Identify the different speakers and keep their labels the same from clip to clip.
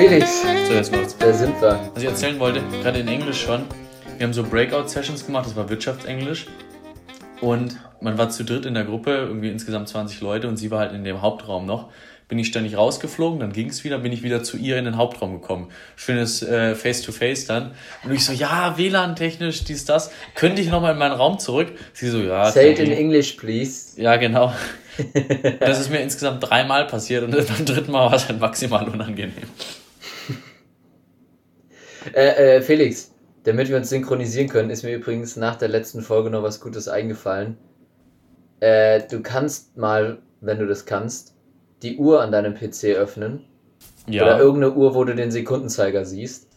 Speaker 1: Felix.
Speaker 2: So, jetzt läuft's.
Speaker 1: Da sind wir.
Speaker 2: Was ich erzählen wollte, gerade in Englisch schon, wir haben so Breakout-Sessions gemacht, das war Wirtschaftsenglisch. Und man war zu dritt in der Gruppe, irgendwie insgesamt 20 Leute und sie war halt in dem Hauptraum noch. Bin ich ständig rausgeflogen, dann ging es wieder, bin ich wieder zu ihr in den Hauptraum gekommen. Schönes äh, Face-to-Face dann. Und ich so, ja, WLAN-technisch, dies, das. Könnte ich nochmal in meinen Raum zurück? Sie so, ja.
Speaker 1: Say it in English, please.
Speaker 2: Ja, genau. das ist mir insgesamt dreimal passiert und beim dritten Mal war es halt maximal unangenehm.
Speaker 1: Äh, äh, Felix, damit wir uns synchronisieren können, ist mir übrigens nach der letzten Folge noch was Gutes eingefallen. Äh, du kannst mal, wenn du das kannst, die Uhr an deinem PC öffnen.
Speaker 2: Ja.
Speaker 1: Oder irgendeine Uhr, wo du den Sekundenzeiger siehst.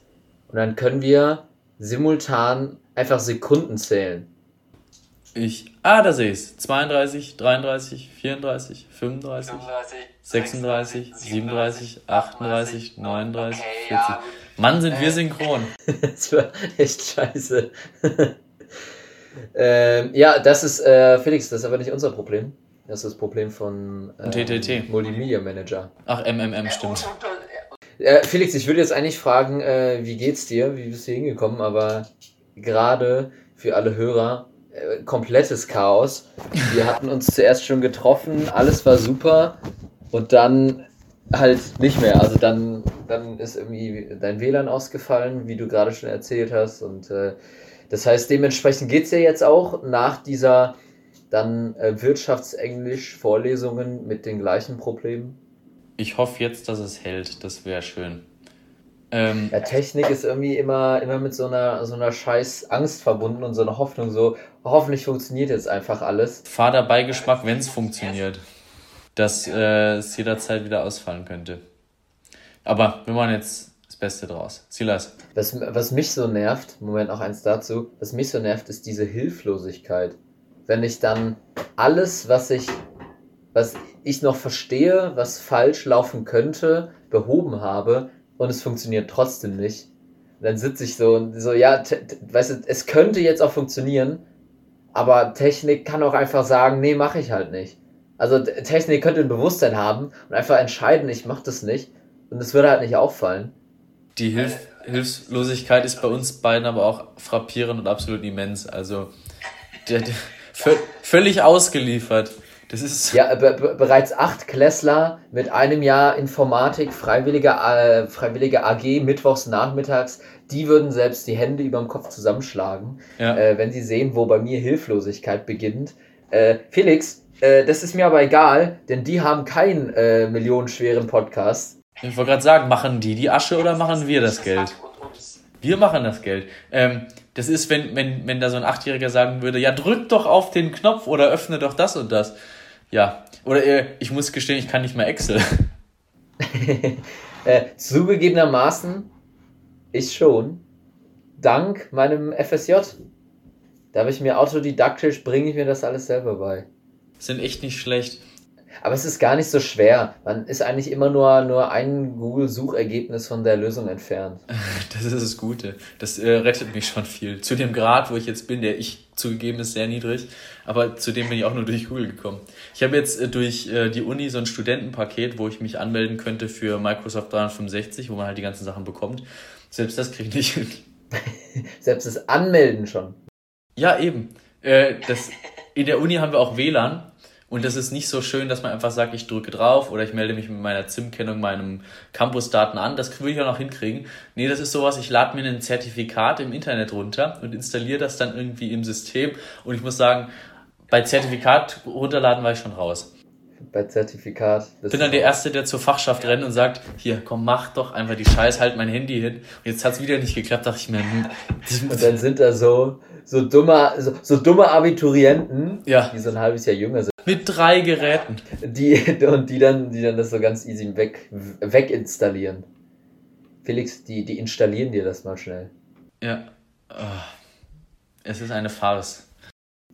Speaker 1: Und dann können wir simultan einfach Sekunden zählen.
Speaker 2: Ich. Ah, da sehe ich's. 32, 33, 34, 35, 36, 37, 38, 39, 40. Mann, sind wir synchron.
Speaker 1: das war echt scheiße. ähm, ja, das ist, äh, Felix, das ist aber nicht unser Problem. Das ist das Problem von ähm,
Speaker 2: TTT.
Speaker 1: Multimedia Manager.
Speaker 2: Ach, MMM, stimmt.
Speaker 1: Äh, Felix, ich würde jetzt eigentlich fragen, äh, wie geht's dir? Wie bist du hingekommen? Aber gerade für alle Hörer, äh, komplettes Chaos. Wir hatten uns zuerst schon getroffen, alles war super und dann halt nicht mehr. Also dann, dann ist irgendwie dein WLAN ausgefallen, wie du gerade schon erzählt hast. Und äh, das heißt, dementsprechend geht's dir jetzt auch nach dieser dann äh, Wirtschaftsenglisch-Vorlesungen mit den gleichen Problemen.
Speaker 2: Ich hoffe jetzt, dass es hält. Das wäre schön. Ähm,
Speaker 1: Ja, Technik ist irgendwie immer, immer mit so einer, so einer scheiß Angst verbunden und so einer Hoffnung, so hoffentlich funktioniert jetzt einfach alles.
Speaker 2: fader Beigeschmack, wenn es funktioniert. Dass äh, es jederzeit wieder ausfallen könnte. Aber wir machen jetzt das Beste draus. Silas.
Speaker 1: Was, was mich so nervt, Moment noch eins dazu, was mich so nervt, ist diese Hilflosigkeit. Wenn ich dann alles, was ich, was ich noch verstehe, was falsch laufen könnte, behoben habe und es funktioniert trotzdem nicht. Dann sitze ich so und so, ja, weißt du, es könnte jetzt auch funktionieren, aber Technik kann auch einfach sagen, nee, mache ich halt nicht. Also Technik könnte ein Bewusstsein haben und einfach entscheiden, ich mache das nicht. Und es würde halt nicht auffallen.
Speaker 2: Die Hilf Hilflosigkeit ist bei uns beiden aber auch frappierend und absolut immens. Also der, der, vö- völlig ausgeliefert. Das ist.
Speaker 1: Ja, be be bereits acht Klässler mit einem Jahr Informatik, freiwillige, äh, freiwillige AG, mittwochs nachmittags, die würden selbst die Hände über dem Kopf zusammenschlagen,
Speaker 2: Ja.
Speaker 1: äh, wenn sie sehen, wo bei mir Hilflosigkeit beginnt. Äh, Felix, äh, das ist mir aber egal, denn die haben keinen äh, millionenschweren Podcast.
Speaker 2: Ich wollte gerade sagen, machen die die Asche oder machen wir das Geld? Wir machen das Geld. Ähm, das ist, wenn, wenn, wenn da so ein Achtjähriger sagen würde, ja, drück doch auf den Knopf oder öffne doch das und das. Ja. Oder äh, ich muss gestehen, ich kann nicht mal Excel.
Speaker 1: Äh, zugegebenermaßen, ich schon, dank meinem FSJ. Da habe ich mir autodidaktisch, bringe ich mir das alles selber bei.
Speaker 2: Sind echt nicht schlecht.
Speaker 1: Aber es ist gar nicht so schwer. Man ist eigentlich immer nur, nur ein Google-Suchergebnis von der Lösung entfernt.
Speaker 2: Das ist das Gute. Das äh, rettet mich schon viel. Zu dem Grad, wo ich jetzt bin, der ich zugegeben ist sehr niedrig, aber zu dem bin ich auch nur durch Google gekommen. Ich habe jetzt äh, durch äh, die Uni so ein Studentenpaket, wo ich mich anmelden könnte für Microsoft 365, wo man halt die ganzen Sachen bekommt. Selbst das kriege ich nicht hin.
Speaker 1: Selbst das Anmelden schon.
Speaker 2: Ja, eben. Äh, das, in der Uni haben wir auch WLAN und das ist nicht so schön, dass man einfach sagt, ich drücke drauf oder ich melde mich mit meiner ZIM-Kennung meinem Campusdaten an. Das würde ich auch noch hinkriegen. Nee, das ist sowas, ich lade mir ein Zertifikat im Internet runter und installiere das dann irgendwie im System und ich muss sagen, bei Zertifikat runterladen war ich schon raus.
Speaker 1: Bei Zertifikat. Das
Speaker 2: Bin dann der Erste, der zur Fachschaft rennt und sagt, hier, komm, mach doch einfach die Scheiß, halt mein Handy hin. Und jetzt hat's wieder nicht geklappt, dachte ich mir, hm,
Speaker 1: Und dann sind da so, so dumme, so, so dumme Abiturienten,
Speaker 2: Ja.
Speaker 1: die so ein halbes Jahr jünger sind,
Speaker 2: mit drei Geräten.
Speaker 1: die, und die dann, die dann das so ganz easy weg, weginstallieren. Felix, die, die installieren dir das mal schnell.
Speaker 2: Ja. Ah. Es ist eine Farce.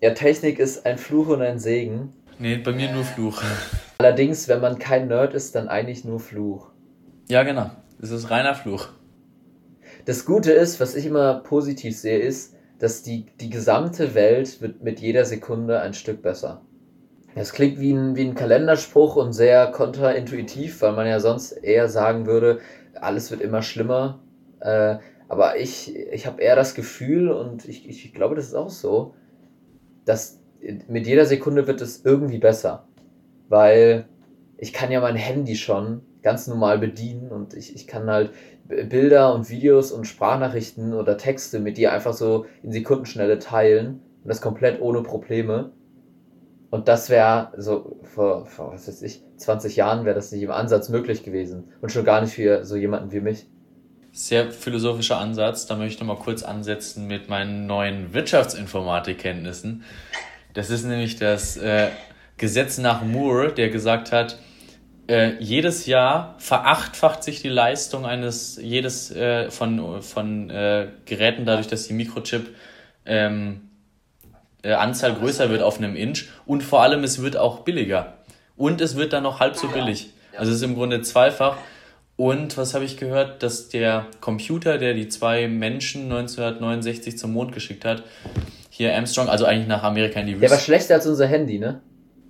Speaker 1: Ja, Technik ist ein Fluch und ein Segen.
Speaker 2: Nee, bei mir nur Fluch.
Speaker 1: Allerdings, wenn man kein Nerd ist, dann eigentlich nur Fluch.
Speaker 2: Ja, genau. Es ist reiner Fluch.
Speaker 1: Das Gute ist, was ich immer positiv sehe, ist, dass die, die gesamte Welt wird mit jeder Sekunde ein Stück besser. Das klingt wie ein, wie ein Kalenderspruch und sehr kontraintuitiv, weil man ja sonst eher sagen würde, alles wird immer schlimmer. Äh, aber ich, ich habe eher das Gefühl, und ich, ich glaube, das ist auch so, dass mit jeder Sekunde wird es irgendwie besser. Weil ich kann ja mein Handy schon ganz normal bedienen und ich, ich kann halt Bilder und Videos und Sprachnachrichten oder Texte mit dir einfach so in Sekundenschnelle teilen und das komplett ohne Probleme. Und das wäre so vor, vor, was weiß ich, 20 Jahren wäre das nicht im Ansatz möglich gewesen. Und schon gar nicht für so jemanden wie mich.
Speaker 2: Sehr philosophischer Ansatz. Da möchte ich mal kurz ansetzen mit meinen neuen Wirtschaftsinformatikkenntnissen. Das ist nämlich das äh, Gesetz nach Moore, der gesagt hat, äh, jedes Jahr verachtfacht sich die Leistung eines jedes äh, von, von äh, Geräten dadurch, dass die Mikrochip ähm, äh, Anzahl größer wird auf einem Inch und vor allem es wird auch billiger und es wird dann noch halb so billig. Also es ist im Grunde zweifach. Und was habe ich gehört, dass der Computer, der die zwei Menschen 1969 zum Mond geschickt hat, hier Armstrong, also eigentlich nach Amerika in die
Speaker 1: Wüste. Der war schlechter als unser Handy, ne?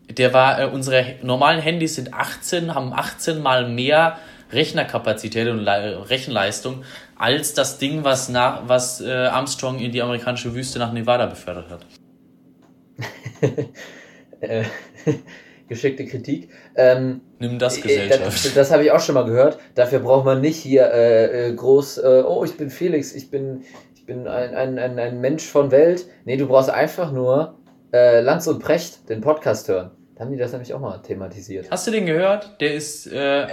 Speaker 2: Der war, äh, unsere normalen Handys sind 18, haben 18 mal mehr Rechnerkapazität und Le Rechenleistung als das Ding, was, nach, was äh, Armstrong in die amerikanische Wüste nach Nevada befördert hat.
Speaker 1: Äh, geschickte Kritik. Ähm,
Speaker 2: Nimm das Gesellschaft.
Speaker 1: Das, das habe ich auch schon mal gehört. Dafür braucht man nicht hier äh, äh, groß, äh, oh, ich bin Felix, ich bin, ich bin ein, ein, ein, ein Mensch von Welt. Nee, du brauchst einfach nur äh, Lanz und Precht, den Podcast hören. Da haben die das nämlich auch mal thematisiert.
Speaker 2: Hast du den gehört? Der ist. Äh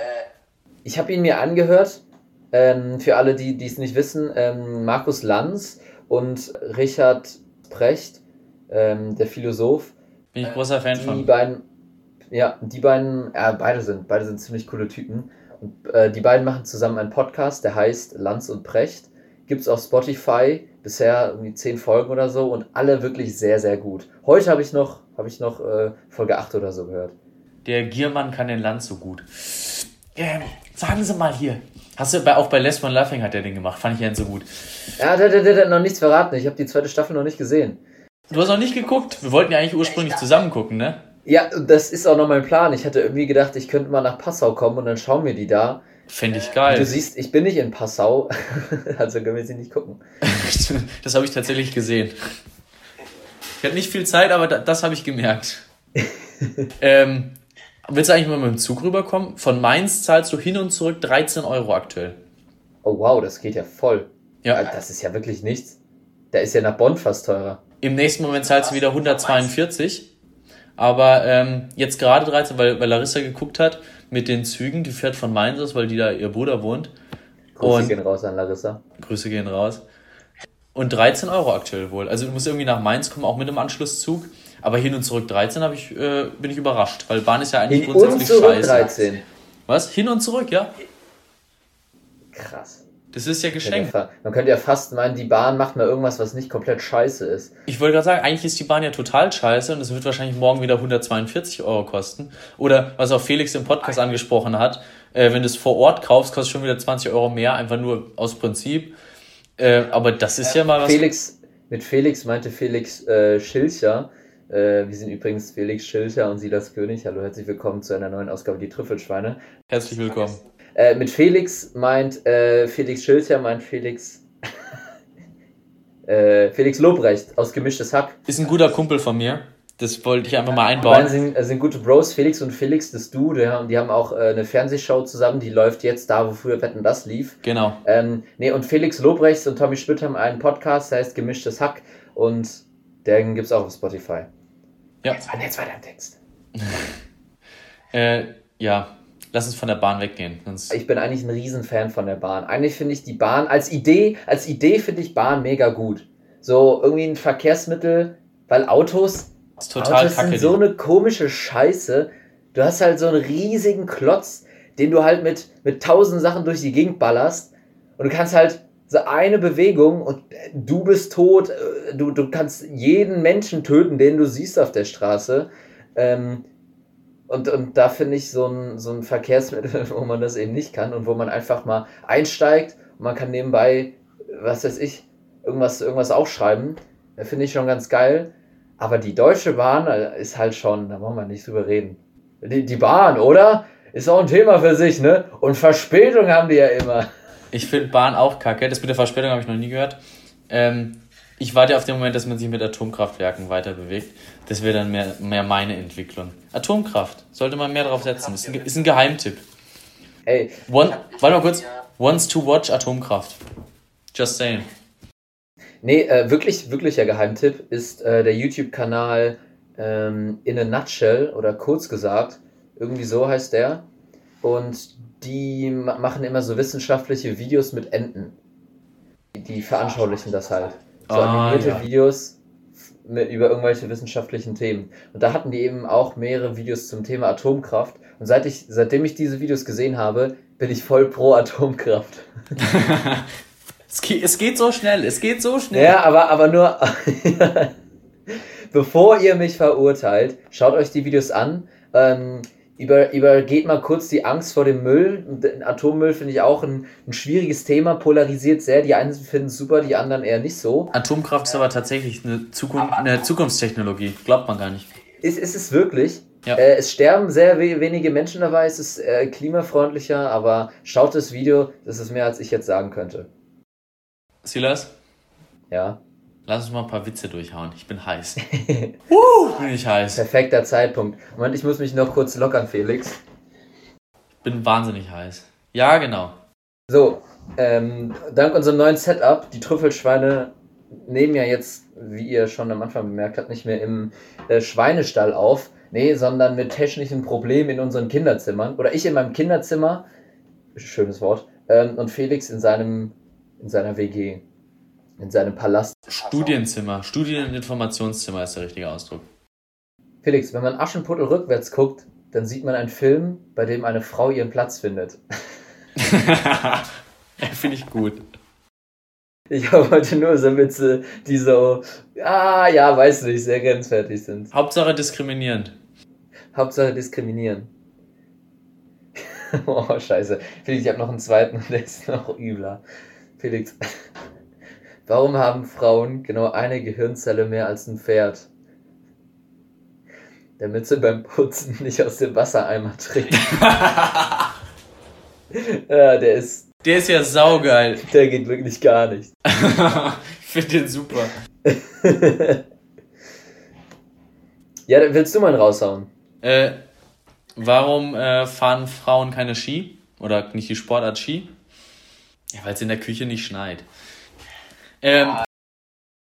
Speaker 1: ich habe ihn mir angehört. Ähm, für alle, die es nicht wissen, ähm, Markus Lanz und Richard Precht ähm, der Philosoph.
Speaker 2: Bin ich großer Fan
Speaker 1: die
Speaker 2: von.
Speaker 1: Beiden, ja, die beiden, ja, beide sind, beide sind ziemlich coole Typen. Und äh, die beiden machen zusammen einen Podcast, der heißt Lanz und Precht. Gibt es auf Spotify, bisher irgendwie zehn Folgen oder so und alle wirklich sehr, sehr gut. Heute habe ich noch, habe ich noch äh, Folge 8 oder so gehört.
Speaker 2: Der Giermann kann den Lanz so gut. Ähm, sagen Sie mal hier. Hast du bei, auch bei Les Von Laughing hat der den gemacht, fand ich ja so gut.
Speaker 1: Ja, der, der, der hat noch nichts verraten. Ich habe die zweite Staffel noch nicht gesehen.
Speaker 2: Du hast noch nicht geguckt? Wir wollten ja eigentlich ursprünglich zusammen gucken, ne?
Speaker 1: Ja, das ist auch noch mein Plan. Ich hatte irgendwie gedacht, ich könnte mal nach Passau kommen und dann schauen wir die da.
Speaker 2: Fände ich geil.
Speaker 1: Du siehst, ich bin nicht in Passau, also können wir sie nicht gucken.
Speaker 2: das habe ich tatsächlich gesehen. Ich hatte nicht viel Zeit, aber das habe ich gemerkt. ähm, willst du eigentlich mal mit dem Zug rüberkommen? Von Mainz zahlst du hin und zurück 13 Euro aktuell.
Speaker 1: Oh wow, das geht ja voll. Ja. Das ist ja wirklich nichts. Da ist ja nach Bonn fast teurer.
Speaker 2: Im nächsten Moment zahlst du wieder 142. Aber ähm, jetzt gerade 13, weil, weil Larissa geguckt hat mit den Zügen, die fährt von Mainz aus, weil die da ihr Bruder wohnt.
Speaker 1: Grüße und, gehen raus an Larissa.
Speaker 2: Grüße gehen raus. Und 13 Euro aktuell wohl. Also du musst irgendwie nach Mainz kommen, auch mit dem Anschlusszug. Aber hin und zurück 13 ich, äh, bin ich überrascht, weil Bahn ist ja eigentlich hin grundsätzlich und zurück scheiße. 13. Was? Hin und zurück, ja?
Speaker 1: Krass.
Speaker 2: Das ist ja geschenkt.
Speaker 1: Man könnte ja fast meinen, die Bahn macht mal irgendwas, was nicht komplett scheiße ist.
Speaker 2: Ich wollte gerade sagen, eigentlich ist die Bahn ja total scheiße und es wird wahrscheinlich morgen wieder 142 Euro kosten. Oder was auch Felix im Podcast angesprochen hat, äh, wenn du es vor Ort kaufst, kostet schon wieder 20 Euro mehr, einfach nur aus Prinzip. Äh, aber das ist ja, ja mal
Speaker 1: was. Felix, mit Felix meinte Felix äh, Schilcher. Äh, wir sind übrigens Felix Schilcher und Silas König. Hallo, herzlich willkommen zu einer neuen Ausgabe Die Trüffelschweine.
Speaker 2: Herzlich willkommen.
Speaker 1: Äh, mit Felix meint äh, Felix Schilcher, meint Felix. äh, Felix Lobrecht aus Gemischtes Hack.
Speaker 2: Ist ein guter Kumpel von mir. Das wollte ich einfach mal einbauen.
Speaker 1: Die beiden sind, äh, sind gute Bros, Felix und Felix, das Du, die haben, die haben auch äh, eine Fernsehshow zusammen, die läuft jetzt da, wo früher Wetten das lief.
Speaker 2: Genau.
Speaker 1: Ähm, nee, und Felix Lobrechts und Tommy Schmidt haben einen Podcast, der heißt Gemischtes Hack und den gibt es auch auf Spotify. Ja. Jetzt, jetzt weiter im Text.
Speaker 2: äh, ja, lass uns von der Bahn weggehen. Sonst
Speaker 1: ich bin eigentlich ein Riesenfan von der Bahn. Eigentlich finde ich die Bahn als Idee, als Idee finde ich Bahn mega gut. So irgendwie ein Verkehrsmittel, weil Autos, ist total Autos sind so eine komische Scheiße. Du hast halt so einen riesigen Klotz, den du halt mit, mit tausend Sachen durch die Gegend ballerst. Und du kannst halt so eine Bewegung und du bist tot. Äh, du, du kannst jeden Menschen töten, den du siehst auf der Straße. Ähm, und, und da finde ich so ein, so ein Verkehrsmittel, wo man das eben nicht kann und wo man einfach mal einsteigt und man kann nebenbei, was weiß ich, irgendwas, irgendwas aufschreiben. Finde ich schon ganz geil. Aber die Deutsche Bahn äh, ist halt schon, da wollen wir nicht drüber reden. Die, die Bahn, oder? Ist auch ein Thema für sich, ne? Und Verspätung haben die ja immer.
Speaker 2: Ich finde Bahn auch kacke. Das mit der Verspätung habe ich noch nie gehört. Ähm, ich warte auf den Moment, dass man sich mit Atomkraftwerken weiter bewegt. Das wäre dann mehr, mehr meine Entwicklung. Atomkraft. Sollte man mehr drauf setzen. Ist ein, ist ein Geheimtipp.
Speaker 1: Ey.
Speaker 2: One, warte mal kurz. Wants to watch Atomkraft. Just saying.
Speaker 1: Nee, äh, wirklich, wirklicher Geheimtipp ist äh, der YouTube-Kanal ähm, In a Nutshell oder kurz gesagt, irgendwie so heißt der. Und die ma machen immer so wissenschaftliche Videos mit Enten. Die veranschaulichen das halt. So
Speaker 2: Ah,
Speaker 1: animierte
Speaker 2: ja.
Speaker 1: Videos mit, über irgendwelche wissenschaftlichen Themen. Und da hatten die eben auch mehrere Videos zum Thema Atomkraft. Und seit ich, seitdem ich diese Videos gesehen habe, bin ich voll pro Atomkraft.
Speaker 2: Es geht, es geht so schnell. Es geht so schnell.
Speaker 1: Ja, aber, aber nur, bevor ihr mich verurteilt, schaut euch die Videos an. Ähm, über, übergeht mal kurz die Angst vor dem Müll. Atommüll finde ich auch ein, ein schwieriges Thema, polarisiert sehr. Die einen finden es super, die anderen eher nicht so.
Speaker 2: Atomkraft ist aber tatsächlich eine, Zukunft, eine Zukunftstechnologie. Glaubt man gar nicht.
Speaker 1: Ist, ist es wirklich?
Speaker 2: Ja.
Speaker 1: Äh, es sterben sehr we wenige Menschen dabei, es ist äh, klimafreundlicher, aber schaut das Video, das ist mehr als ich jetzt sagen könnte.
Speaker 2: Silas,
Speaker 1: Ja.
Speaker 2: Lass uns mal ein paar Witze durchhauen. Ich bin heiß. uh, bin ich heiß.
Speaker 1: Perfekter Zeitpunkt. Moment, ich muss mich noch kurz lockern, Felix.
Speaker 2: Ich bin wahnsinnig heiß. Ja, genau.
Speaker 1: So, ähm, dank unserem neuen Setup, die Trüffelschweine nehmen ja jetzt, wie ihr schon am Anfang bemerkt habt, nicht mehr im äh, Schweinestall auf. Nee, sondern mit technischen Problemen in unseren Kinderzimmern. Oder ich in meinem Kinderzimmer, schönes Wort, ähm, und Felix in seinem, in seiner WG, in seinem Palast.
Speaker 2: Studienzimmer. Studien- und Informationszimmer ist der richtige Ausdruck.
Speaker 1: Felix, wenn man Aschenputtel rückwärts guckt, dann sieht man einen Film, bei dem eine Frau ihren Platz findet.
Speaker 2: Finde ich gut.
Speaker 1: Ich habe heute nur so Witze, die so, ah, ja, weiß nicht, sehr grenzwertig sind.
Speaker 2: Hauptsache diskriminierend.
Speaker 1: Hauptsache diskriminieren. oh, scheiße. Felix, ich habe noch einen zweiten und der ist noch übler. Felix, warum haben Frauen genau eine Gehirnzelle mehr als ein Pferd? Damit sie beim Putzen nicht aus dem Wassereimer trinken. ja, der ist,
Speaker 2: Der ist ja saugeil.
Speaker 1: der geht wirklich gar nicht.
Speaker 2: ich finde den super.
Speaker 1: Ja, dann willst du mal raushauen?
Speaker 2: Äh, warum äh, fahren Frauen keine Ski? Oder nicht die Sportart Ski? Ja, weil es in der Küche nicht schneit. Ähm,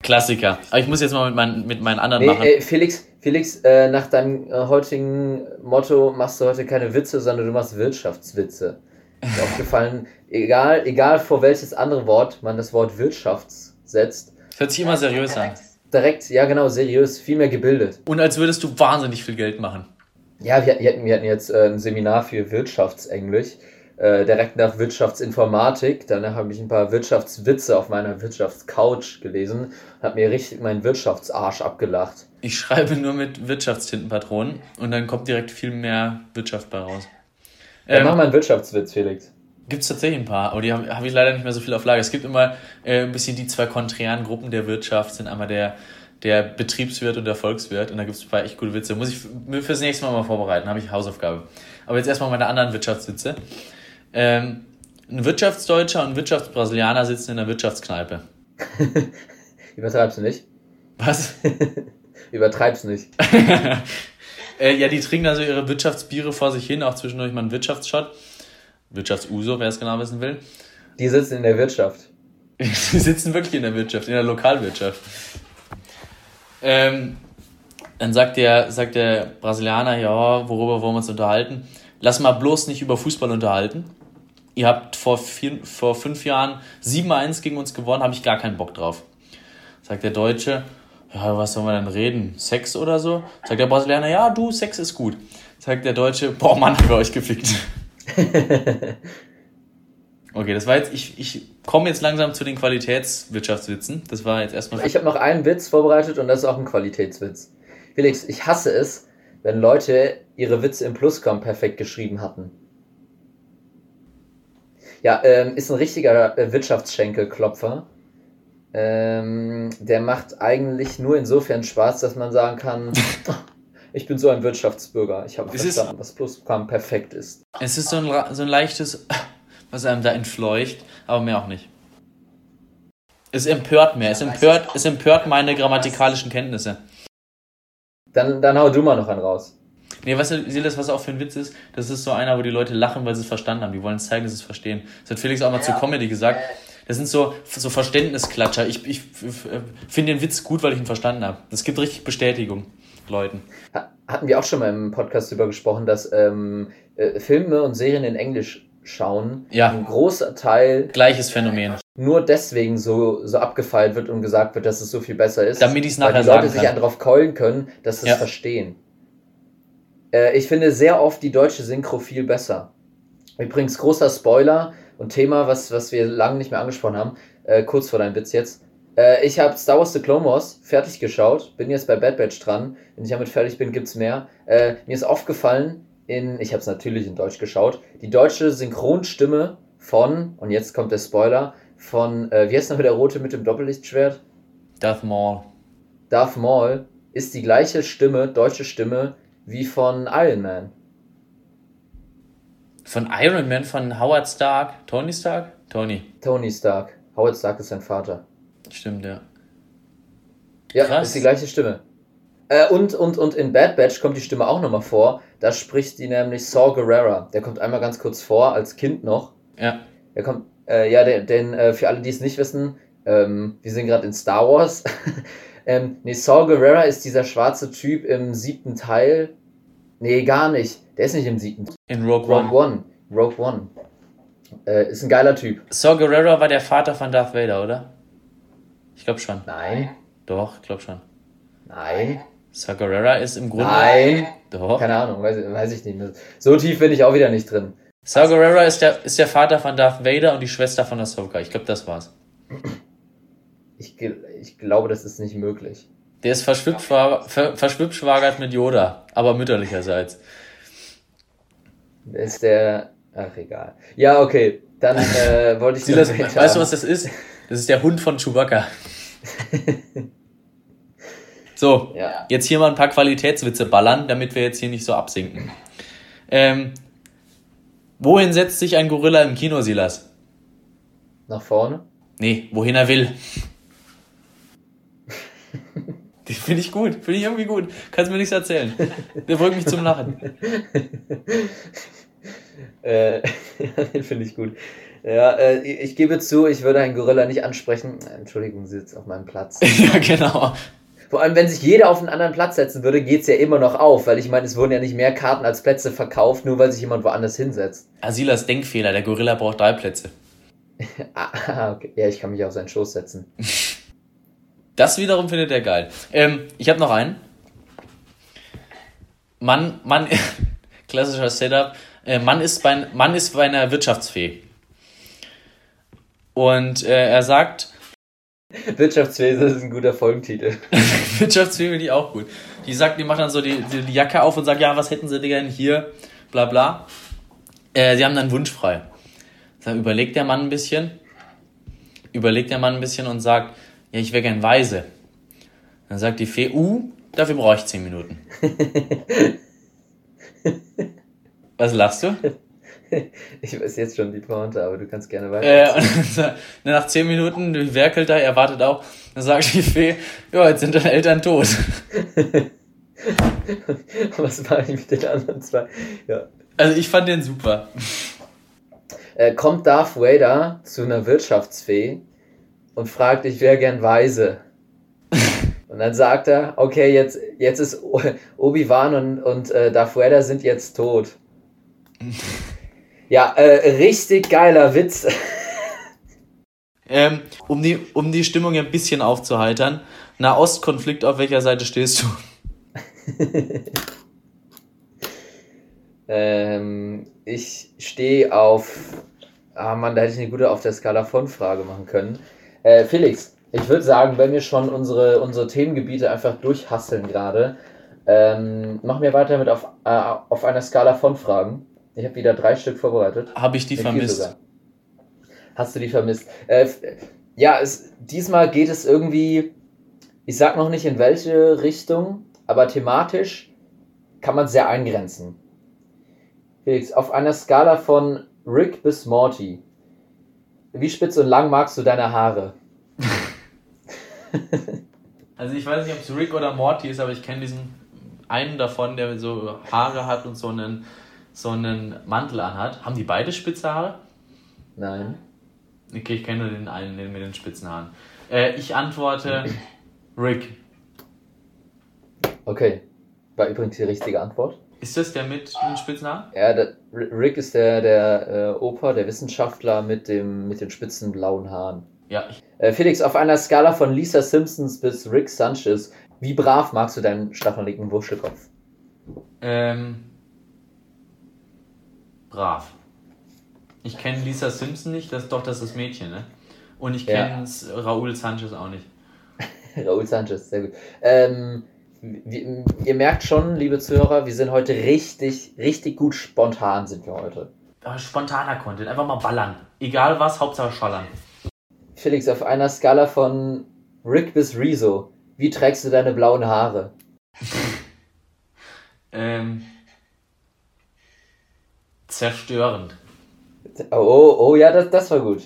Speaker 2: Klassiker. Aber ich muss jetzt mal mit, mein, mit meinen anderen
Speaker 1: Nee,
Speaker 2: machen.
Speaker 1: äh, Felix, Felix, äh, nach deinem äh, heutigen Motto machst du heute keine Witze, sondern du machst Wirtschaftswitze. Ist aufgefallen, egal, egal vor welches andere Wort man das Wort Wirtschafts setzt,
Speaker 2: Das hört sich immer seriös an.
Speaker 1: direkt, ja genau, seriös, viel mehr gebildet.
Speaker 2: Und als würdest du wahnsinnig viel Geld machen.
Speaker 1: Ja, wir, wir, hatten, wir hatten jetzt äh, ein Seminar für Wirtschaftsenglisch, äh, direkt nach Wirtschaftsinformatik. Danach habe ich ein paar Wirtschaftswitze auf meiner Wirtschaftscouch gelesen, habe mir richtig meinen Wirtschaftsarsch abgelacht.
Speaker 2: Ich schreibe nur mit Wirtschaftstintenpatronen und dann kommt direkt viel mehr Wirtschaft bei raus.
Speaker 1: Ja, mach
Speaker 2: Ähm,
Speaker 1: mal einen Wirtschaftswitz, Felix.
Speaker 2: Gibt es tatsächlich ein paar, aber die habe hab ich leider nicht mehr so viel auf Lager. Es gibt immer äh, ein bisschen die zwei konträren Gruppen der Wirtschaft, sind einmal der, der Betriebswirt und der Volkswirt und da gibt es ein paar echt gute Witze. Muss ich mir fürs nächste Mal mal vorbereiten, habe ich Hausaufgabe. Aber jetzt erstmal meine anderen Wirtschaftswitze. Ähm, ein Wirtschaftsdeutscher und ein Wirtschaftsbrasilianer sitzen in der Wirtschaftskneipe.
Speaker 1: Übertreib's nicht.
Speaker 2: Was?
Speaker 1: Übertreib's nicht.
Speaker 2: äh, ja, die trinken also ihre Wirtschaftsbiere vor sich hin, auch zwischendurch mal einen Wirtschaftsshot. Wirtschaftsuso, wer es genau wissen will.
Speaker 1: Die sitzen in der Wirtschaft.
Speaker 2: Die sitzen wirklich in der Wirtschaft, in der Lokalwirtschaft. Ähm, dann sagt der, sagt der Brasilianer, ja, worüber wollen wir uns unterhalten? Lass mal bloß nicht über Fußball unterhalten. Ihr habt vor, vier, vor fünf Jahren 7-1 gegen uns gewonnen, habe ich gar keinen Bock drauf. Sagt der Deutsche, ja, was sollen wir denn reden? Sex oder so? Sagt der Brasilianer, ja, du, Sex ist gut. Sagt der Deutsche, boah, Mann, haben wir euch gefickt. Okay, das war jetzt, ich, ich komme jetzt langsam zu den Qualitätswirtschaftswitzen. Das war jetzt erstmal.
Speaker 1: Ich habe noch einen Witz vorbereitet und das ist auch ein Qualitätswitz. Felix, ich hasse es, wenn Leute ihre Witze im Plusquam perfekt geschrieben hatten. Ja, ähm, ist ein richtiger äh, Wirtschaftsschenkelklopfer. Ähm, der macht eigentlich nur insofern Spaß, dass man sagen kann, ich bin so ein Wirtschaftsbürger. Ich habe verstanden, was Plusquam perfekt ist.
Speaker 2: Es ist so ein, so ein leichtes, was einem da entfleucht, aber mehr auch nicht. Es empört mehr. Es empört, es empört meine grammatikalischen Kenntnisse.
Speaker 1: Dann, dann hau du mal noch einen raus.
Speaker 2: Nee, weißt du, Silas, was auch für ein Witz ist? Das ist so einer, wo die Leute lachen, weil sie es verstanden haben. Die wollen zeigen, dass sie es verstehen. Das hat Felix auch mal ja. zu Comedy gesagt. Das sind so, so Verständnisklatscher. Ich, ich finde den Witz gut, weil ich ihn verstanden habe. Das gibt richtig Bestätigung Leuten.
Speaker 1: Hatten wir auch schon mal im Podcast darüber gesprochen, dass ähm, äh, Filme und Serien in Englisch schauen, ja. ein großer Teil.
Speaker 2: Gleiches Phänomen.
Speaker 1: Nur deswegen so, so abgefeilt wird und gesagt wird, dass es so viel besser ist. Damit ich es nachher Weil die Leute sich darauf keulen können, dass sie es ja. verstehen. Äh, ich finde sehr oft die deutsche Synchro viel besser. Übrigens, großer Spoiler und Thema, was, was wir lange nicht mehr angesprochen haben, äh, kurz vor deinem Witz jetzt. Äh, ich habe Star Wars The Clone Wars fertig geschaut, bin jetzt bei Bad Batch dran. Wenn ich damit fertig bin, gibt's mehr. Äh, mir ist aufgefallen, in, ich habe es natürlich in Deutsch geschaut, die deutsche Synchronstimme von, und jetzt kommt der Spoiler, von, äh, wie heißt noch der Rote mit dem Doppellichtschwert?
Speaker 2: Darth Maul.
Speaker 1: Darth Maul ist die gleiche Stimme, deutsche Stimme, wie von Iron Man.
Speaker 2: Von Iron Man, von Howard Stark, Tony Stark? Tony.
Speaker 1: Tony Stark. Howard Stark ist sein Vater.
Speaker 2: Stimmt, ja.
Speaker 1: Ja, Krass. ist die gleiche Stimme. Äh, und, und, und in Bad Batch kommt die Stimme auch nochmal vor. Da spricht die nämlich Saw Gerrera. Der kommt einmal ganz kurz vor, als Kind noch. Ja. Der kommt, äh, ja, denn äh, für alle, die es nicht wissen, ähm, wir sind gerade in Star Wars. ähm, nee, Saw Gerrera ist dieser schwarze Typ im siebten Teil. Nee, gar nicht. Der ist nicht im siebten. In Rogue, Rogue One. One. Rogue One. Äh, ist ein geiler Typ.
Speaker 2: Saw Gerrera war der Vater von Darth Vader, oder? Ich glaube schon.
Speaker 1: Nein.
Speaker 2: Doch, ich glaube schon.
Speaker 1: Nein.
Speaker 2: Sagarera ist im Grunde.
Speaker 1: Nein. Doch. Keine Ahnung, weiß, weiß ich nicht. So tief bin ich auch wieder nicht drin.
Speaker 2: Sagarera ist der, ist der Vater von Darth Vader und die Schwester von Ahsoka. Ich glaube, das war's.
Speaker 1: Ich, ich glaube, das ist nicht möglich.
Speaker 2: Der ist verschwibschwagert mit Yoda, aber mütterlicherseits.
Speaker 1: Ist der. Ach, egal. Ja, okay. Dann äh, wollte ich.
Speaker 2: Silas, weißt du, was das ist? Das ist der Hund von Chewbacca. so, ja. jetzt hier mal ein paar Qualitätswitze ballern, damit wir jetzt hier nicht so absinken. Ähm, wohin setzt sich ein Gorilla im Kino, Silas?
Speaker 1: Nach vorne?
Speaker 2: Nee, wohin er will. Den finde ich gut, finde ich irgendwie gut. Kannst mir nichts erzählen. Der bringt mich zum Lachen.
Speaker 1: äh, den finde ich gut. Ja, äh, ich gebe zu, ich würde einen Gorilla nicht ansprechen. Entschuldigung, Sie sitzt auf meinem Platz.
Speaker 2: ja, genau.
Speaker 1: Vor allem, wenn sich jeder auf einen anderen Platz setzen würde, geht es ja immer noch auf, weil ich meine, es wurden ja nicht mehr Karten als Plätze verkauft, nur weil sich jemand woanders hinsetzt.
Speaker 2: Asilas Denkfehler, der Gorilla braucht drei Plätze.
Speaker 1: ah, okay. Ja, ich kann mich auf seinen Schoß setzen.
Speaker 2: Das wiederum findet er geil. Ähm, ich habe noch einen. Mann, Mann, klassischer Setup. Äh, Mann, ist bei, Mann ist bei einer Wirtschaftsfee. Und äh, er sagt.
Speaker 1: Wirtschaftswesen ist ein guter Folgentitel.
Speaker 2: Wirtschaftswesen finde ich auch gut. Die sagt, die macht dann so die, die, die, Jacke auf und sagt, ja, was hätten sie denn hier? Bla bla. Äh, sie haben dann Wunsch frei. Dann überlegt der Mann ein bisschen. Überlegt der Mann ein bisschen und sagt, ja, ich wäre gern weise. Dann sagt die Fee, uh, dafür brauche ich 10 Minuten. was lachst du?
Speaker 1: Ich weiß jetzt schon die Pointe, aber du kannst gerne weiter.
Speaker 2: Äh, nach zehn Minuten werkelt er, er wartet auch. Dann sagt die Fee, ja, jetzt sind deine Eltern tot.
Speaker 1: Was war ich mit den anderen zwei? Ja.
Speaker 2: Also ich fand den super.
Speaker 1: Äh, kommt Darth Vader zu einer Wirtschaftsfee und fragt, ich wäre gern weise. Und dann sagt er, okay, jetzt, jetzt ist Obi-Wan und, und äh, Darth Vader sind jetzt tot. Ja, äh, richtig geiler Witz.
Speaker 2: ähm, um, die, um die Stimmung ein bisschen aufzuheitern. Nahostkonflikt, auf welcher Seite stehst du?
Speaker 1: ähm, ich stehe auf. Ah Mann, da hätte ich eine gute auf der Skala von Frage machen können. Äh, Felix, ich würde sagen, wenn wir schon unsere, unsere Themengebiete einfach durchhasseln gerade, ähm, machen wir weiter mit auf, äh, auf einer Skala von Fragen. Ich habe wieder drei Stück vorbereitet.
Speaker 2: Habe ich die vermisst?
Speaker 1: Hast du die vermisst? Äh, ja, es, diesmal geht es irgendwie, ich sag noch nicht in welche Richtung, aber thematisch kann man es sehr eingrenzen. Felix, auf einer Skala von Rick bis Morty, wie spitz und lang magst du deine Haare?
Speaker 2: also ich weiß nicht, ob es Rick oder Morty ist, aber ich kenne diesen einen davon, der so Haare hat und so einen, so einen Mantel anhat. Haben die beide spitze Haare?
Speaker 1: Nein.
Speaker 2: Okay, ich kenne nur den einen den mit den spitzen Haaren. Äh, ich antworte Rick.
Speaker 1: Okay. War übrigens die richtige Antwort.
Speaker 2: Ist das der mit den spitzen Haaren?
Speaker 1: Ja, der, Rick ist der, der äh, Opa, der Wissenschaftler mit, dem, mit den spitzen blauen Haaren.
Speaker 2: Ja.
Speaker 1: Äh, Felix, auf einer Skala von Lisa Simpsons bis Rick Sanchez, wie brav magst du deinen stacheligen Wuschelkopf?
Speaker 2: Ähm. Brav. Ich kenne Lisa Simpson nicht, das doch das ist das Mädchen, ne? Und ich kenne ja. Raúl Sanchez auch nicht.
Speaker 1: Raúl Sanchez, sehr gut. Ähm, ihr merkt schon, liebe Zuhörer, wir sind heute richtig, richtig gut spontan sind wir heute.
Speaker 2: Spontaner Content, einfach mal ballern. Egal was, Hauptsache schallern.
Speaker 1: Felix, auf einer Skala von Rick bis Rezo, wie trägst du deine blauen Haare?
Speaker 2: ähm, zerstörend.
Speaker 1: Oh, oh, oh, ja, das, das war gut.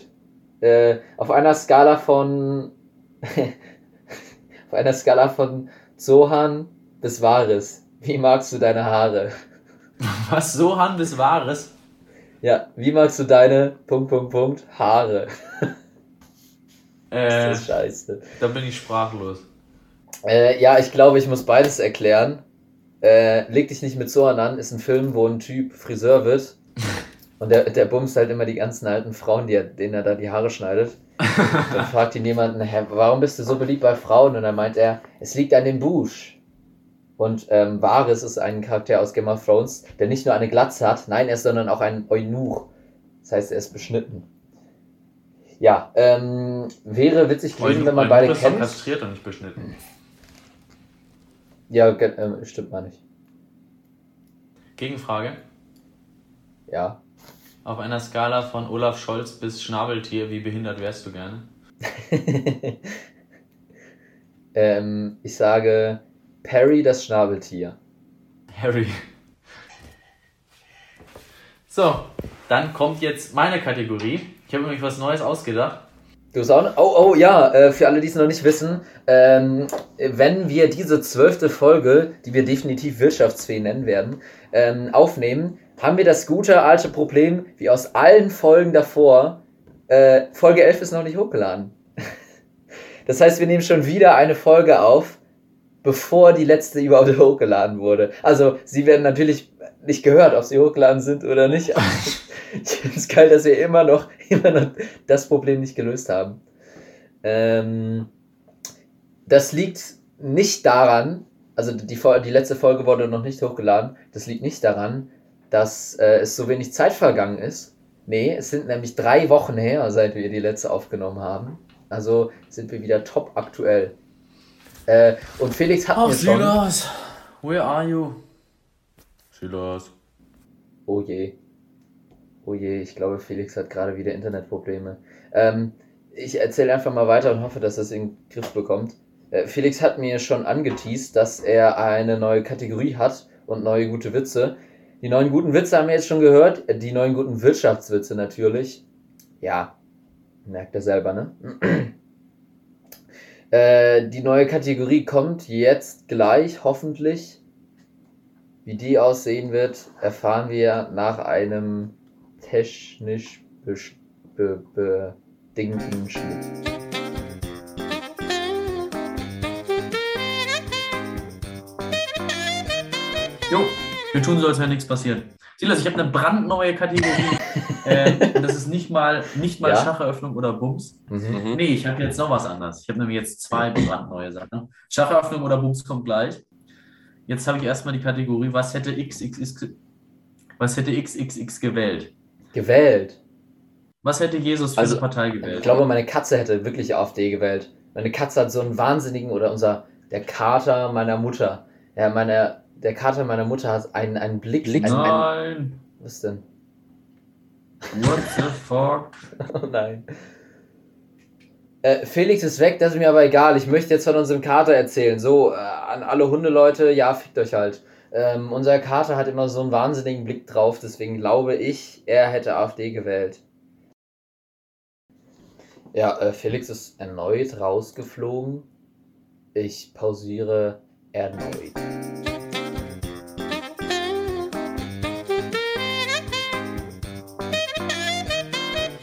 Speaker 1: Äh, auf einer Skala von. auf einer Skala von Sohan bis Wahres. Wie magst du deine Haare?
Speaker 2: Was? Sohan bis Wahres?
Speaker 1: Ja, wie magst du deine. Punkt, Punkt, Punkt. Haare?
Speaker 2: Äh, ist das scheiße. Da bin ich sprachlos.
Speaker 1: Äh, ja, ich glaube, ich muss beides erklären. Äh, Leg dich nicht mit Sohan an ist ein Film, wo ein Typ Friseur wird Und der, der bumst halt immer die ganzen alten Frauen, die er, denen er da die Haare schneidet. dann fragt ihn jemand, warum bist du so beliebt bei Frauen? Und dann meint er, es liegt an dem Busch. Und ähm, Varys ist ein Charakter aus Game of Thrones, der nicht nur eine Glatze hat, nein, er ist, sondern auch ein Eunuch. Das heißt, er ist beschnitten. Ja, ähm, wäre witzig gewesen, wenn man Eunuch beide ist kennt. kastriert und nicht beschnitten. Ja, äh, stimmt mal nicht.
Speaker 2: Gegenfrage.
Speaker 1: Ja.
Speaker 2: Auf einer Skala von Olaf Scholz bis Schnabeltier, wie behindert wärst du gerne?
Speaker 1: ähm, ich sage Perry das Schnabeltier.
Speaker 2: Harry. So, dann kommt jetzt meine Kategorie. Ich habe nämlich was Neues ausgedacht.
Speaker 1: Du hast auch noch? Oh, oh, ja, äh, für alle, die es noch nicht wissen, ähm, wenn wir diese zwölfte Folge, die wir definitiv Wirtschaftsfee nennen werden, ähm, aufnehmen, haben wir das gute alte Problem, wie aus allen Folgen davor, äh, Folge 11 ist noch nicht hochgeladen. Das heißt, wir nehmen schon wieder eine Folge auf, bevor die letzte überhaupt hochgeladen wurde. Also, sie werden natürlich nicht gehört, ob sie hochgeladen sind oder nicht. ich finde es geil, dass wir immer noch, immer noch das Problem nicht gelöst haben. Ähm, das liegt nicht daran, also die, die letzte Folge wurde noch nicht hochgeladen, das liegt nicht daran, dass äh, es so wenig Zeit vergangen ist. Nee, es sind nämlich drei Wochen her, seit wir die letzte aufgenommen haben. Also sind wir wieder top aktuell. Äh, und Felix hat Ach, mir schon... Silas, where are you? Silas. Oh je. Oh je, ich glaube, Felix hat gerade wieder Internetprobleme. Ähm, ich erzähle einfach mal weiter und hoffe, dass er es in den Griff bekommt. Äh, Felix hat mir schon angeteased, dass er eine neue Kategorie hat und neue gute Witze. Die neuen guten Witze haben wir jetzt schon gehört. Die neuen guten Wirtschaftswitze natürlich. Ja, merkt er selber, ne? äh, die neue Kategorie kommt jetzt gleich, hoffentlich. Wie die aussehen wird, erfahren wir nach einem technisch bedingten Schnitt.
Speaker 2: Jo. Wir tun so, als wäre nichts passiert. Silas, ich habe eine brandneue Kategorie. äh, das ist nicht mal, nicht mal ja? Schacheröffnung oder Bums. Mhm. Nee, ich habe jetzt noch was anderes. Ich habe nämlich jetzt zwei brandneue Sachen. Schacheröffnung oder Bums kommt gleich. Jetzt habe ich erstmal die Kategorie, was hätte XXX, was hätte XXX gewählt?
Speaker 1: Gewählt?
Speaker 2: Was hätte Jesus für also, eine Partei gewählt?
Speaker 1: Ich glaube, meine Katze hätte wirklich AfD gewählt. Meine Katze hat so einen wahnsinnigen, oder unser, der Kater meiner Mutter, ja, meine der Kater meiner Mutter hat einen, einen Blick. Blick einen, nein! Einen, was denn? What the fuck? oh nein. Äh, Felix ist weg, das ist mir aber egal. Ich möchte jetzt von unserem Kater erzählen. So, äh, an alle Hundeleute, ja, fickt euch halt. Ähm, unser Kater hat immer so einen wahnsinnigen Blick drauf, deswegen glaube ich, er hätte AfD gewählt. Ja, äh, Felix ist erneut rausgeflogen. Ich pausiere erneut.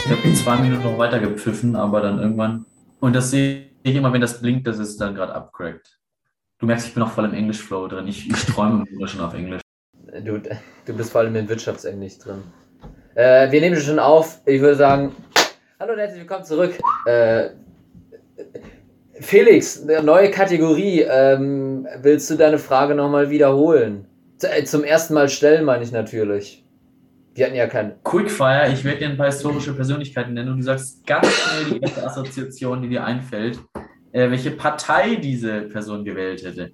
Speaker 2: Ich habe zwei Minuten noch weiter gepfiffen, aber dann irgendwann. Und das sehe ich immer, wenn das blinkt, dass es dann gerade abcrackt. Du merkst, ich bin auch voll im Englisch-Flow drin. Ich, ich träume immer schon auf Englisch.
Speaker 1: Du, du bist vor allem in Wirtschaftsenglisch drin. Äh, wir nehmen schon auf. Ich würde sagen, hallo und herzlich willkommen zurück. Äh, Felix, eine neue Kategorie. Ähm, willst du deine Frage nochmal wiederholen? Z zum ersten Mal stellen, meine ich natürlich. Wir hatten ja keinen.
Speaker 2: Quickfire, ich werde dir ein paar historische Persönlichkeiten nennen und du sagst ganz schnell die erste Assoziation, die dir einfällt, äh, welche Partei diese Person gewählt hätte.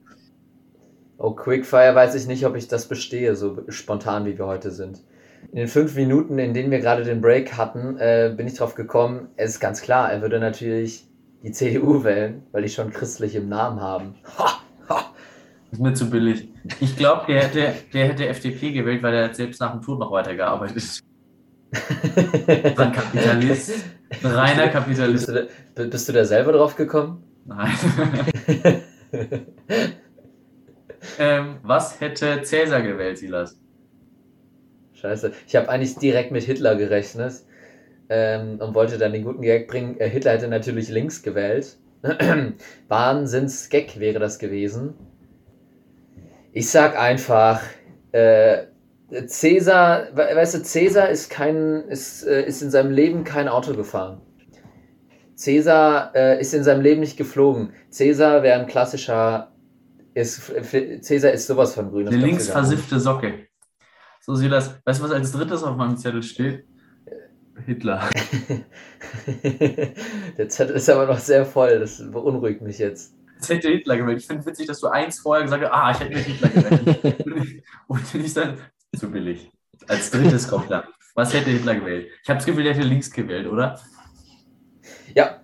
Speaker 1: Oh, Quickfire weiß ich nicht, ob ich das bestehe, so spontan wie wir heute sind. In den fünf Minuten, in denen wir gerade den Break hatten, äh, bin ich drauf gekommen, es ist ganz klar, er würde natürlich die CDU wählen, weil die schon christlich im Namen haben. Ha,
Speaker 2: ist mir zu billig. Ich glaube, der hätte, der hätte FDP gewählt, weil er selbst nach dem Tod noch weitergearbeitet ist. ein Kapitalist. Ein reiner Kapitalist.
Speaker 1: Bist du, da, bist du da selber drauf gekommen?
Speaker 2: Nein. ähm, was hätte Cäsar gewählt, Silas?
Speaker 1: Scheiße. Ich habe eigentlich direkt mit Hitler gerechnet ähm, und wollte dann den guten Gag bringen. Äh, Hitler hätte natürlich links gewählt. Wahnsinns-Gag wäre das gewesen. Ich sag einfach, äh, Cäsar, weißt du, Cäsar ist kein, ist, äh, ist in seinem Leben kein Auto gefahren. Cäsar äh, ist in seinem Leben nicht geflogen. Cäsar wäre ein klassischer, ist, Cäsar ist sowas von grün.
Speaker 2: Eine links versiffte Socke. So sieht das. Weißt du, was als drittes auf meinem Zettel steht? Hitler.
Speaker 1: Der Zettel ist aber noch sehr voll, das beunruhigt mich jetzt.
Speaker 2: Es hätte Hitler gewählt. Ich finde es witzig, dass du eins vorher gesagt hast, ah, ich hätte mir Hitler gewählt. und ich dann, zu billig. Als drittes kommt da. Was hätte Hitler gewählt? Ich habe das Gefühl, der hätte links gewählt, oder?
Speaker 1: Ja.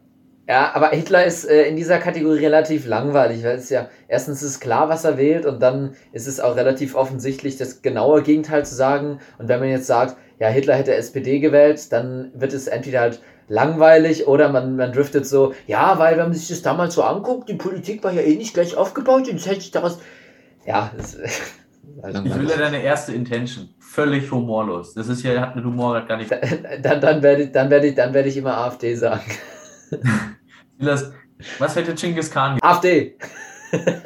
Speaker 1: Ja, aber Hitler ist äh, in dieser Kategorie relativ langweilig, weil es ja erstens ist klar, was er wählt und dann ist es auch relativ offensichtlich, das genaue Gegenteil zu sagen. Und wenn man jetzt sagt, ja, Hitler hätte SPD gewählt, dann wird es entweder halt langweilig oder man, man driftet so, ja, weil wenn man sich das damals so anguckt, die Politik war ja eh nicht gleich aufgebaut und jetzt hätte ich daraus. Ja, das,
Speaker 2: ich will ja deine erste Intention. Völlig humorlos. Das ist ja, hat mit Humor gar nicht.
Speaker 1: Dann, dann, werde ich, dann, werde ich, dann werde ich immer AfD sagen.
Speaker 2: Silas, was hätte Genghis Khan?
Speaker 1: AfD!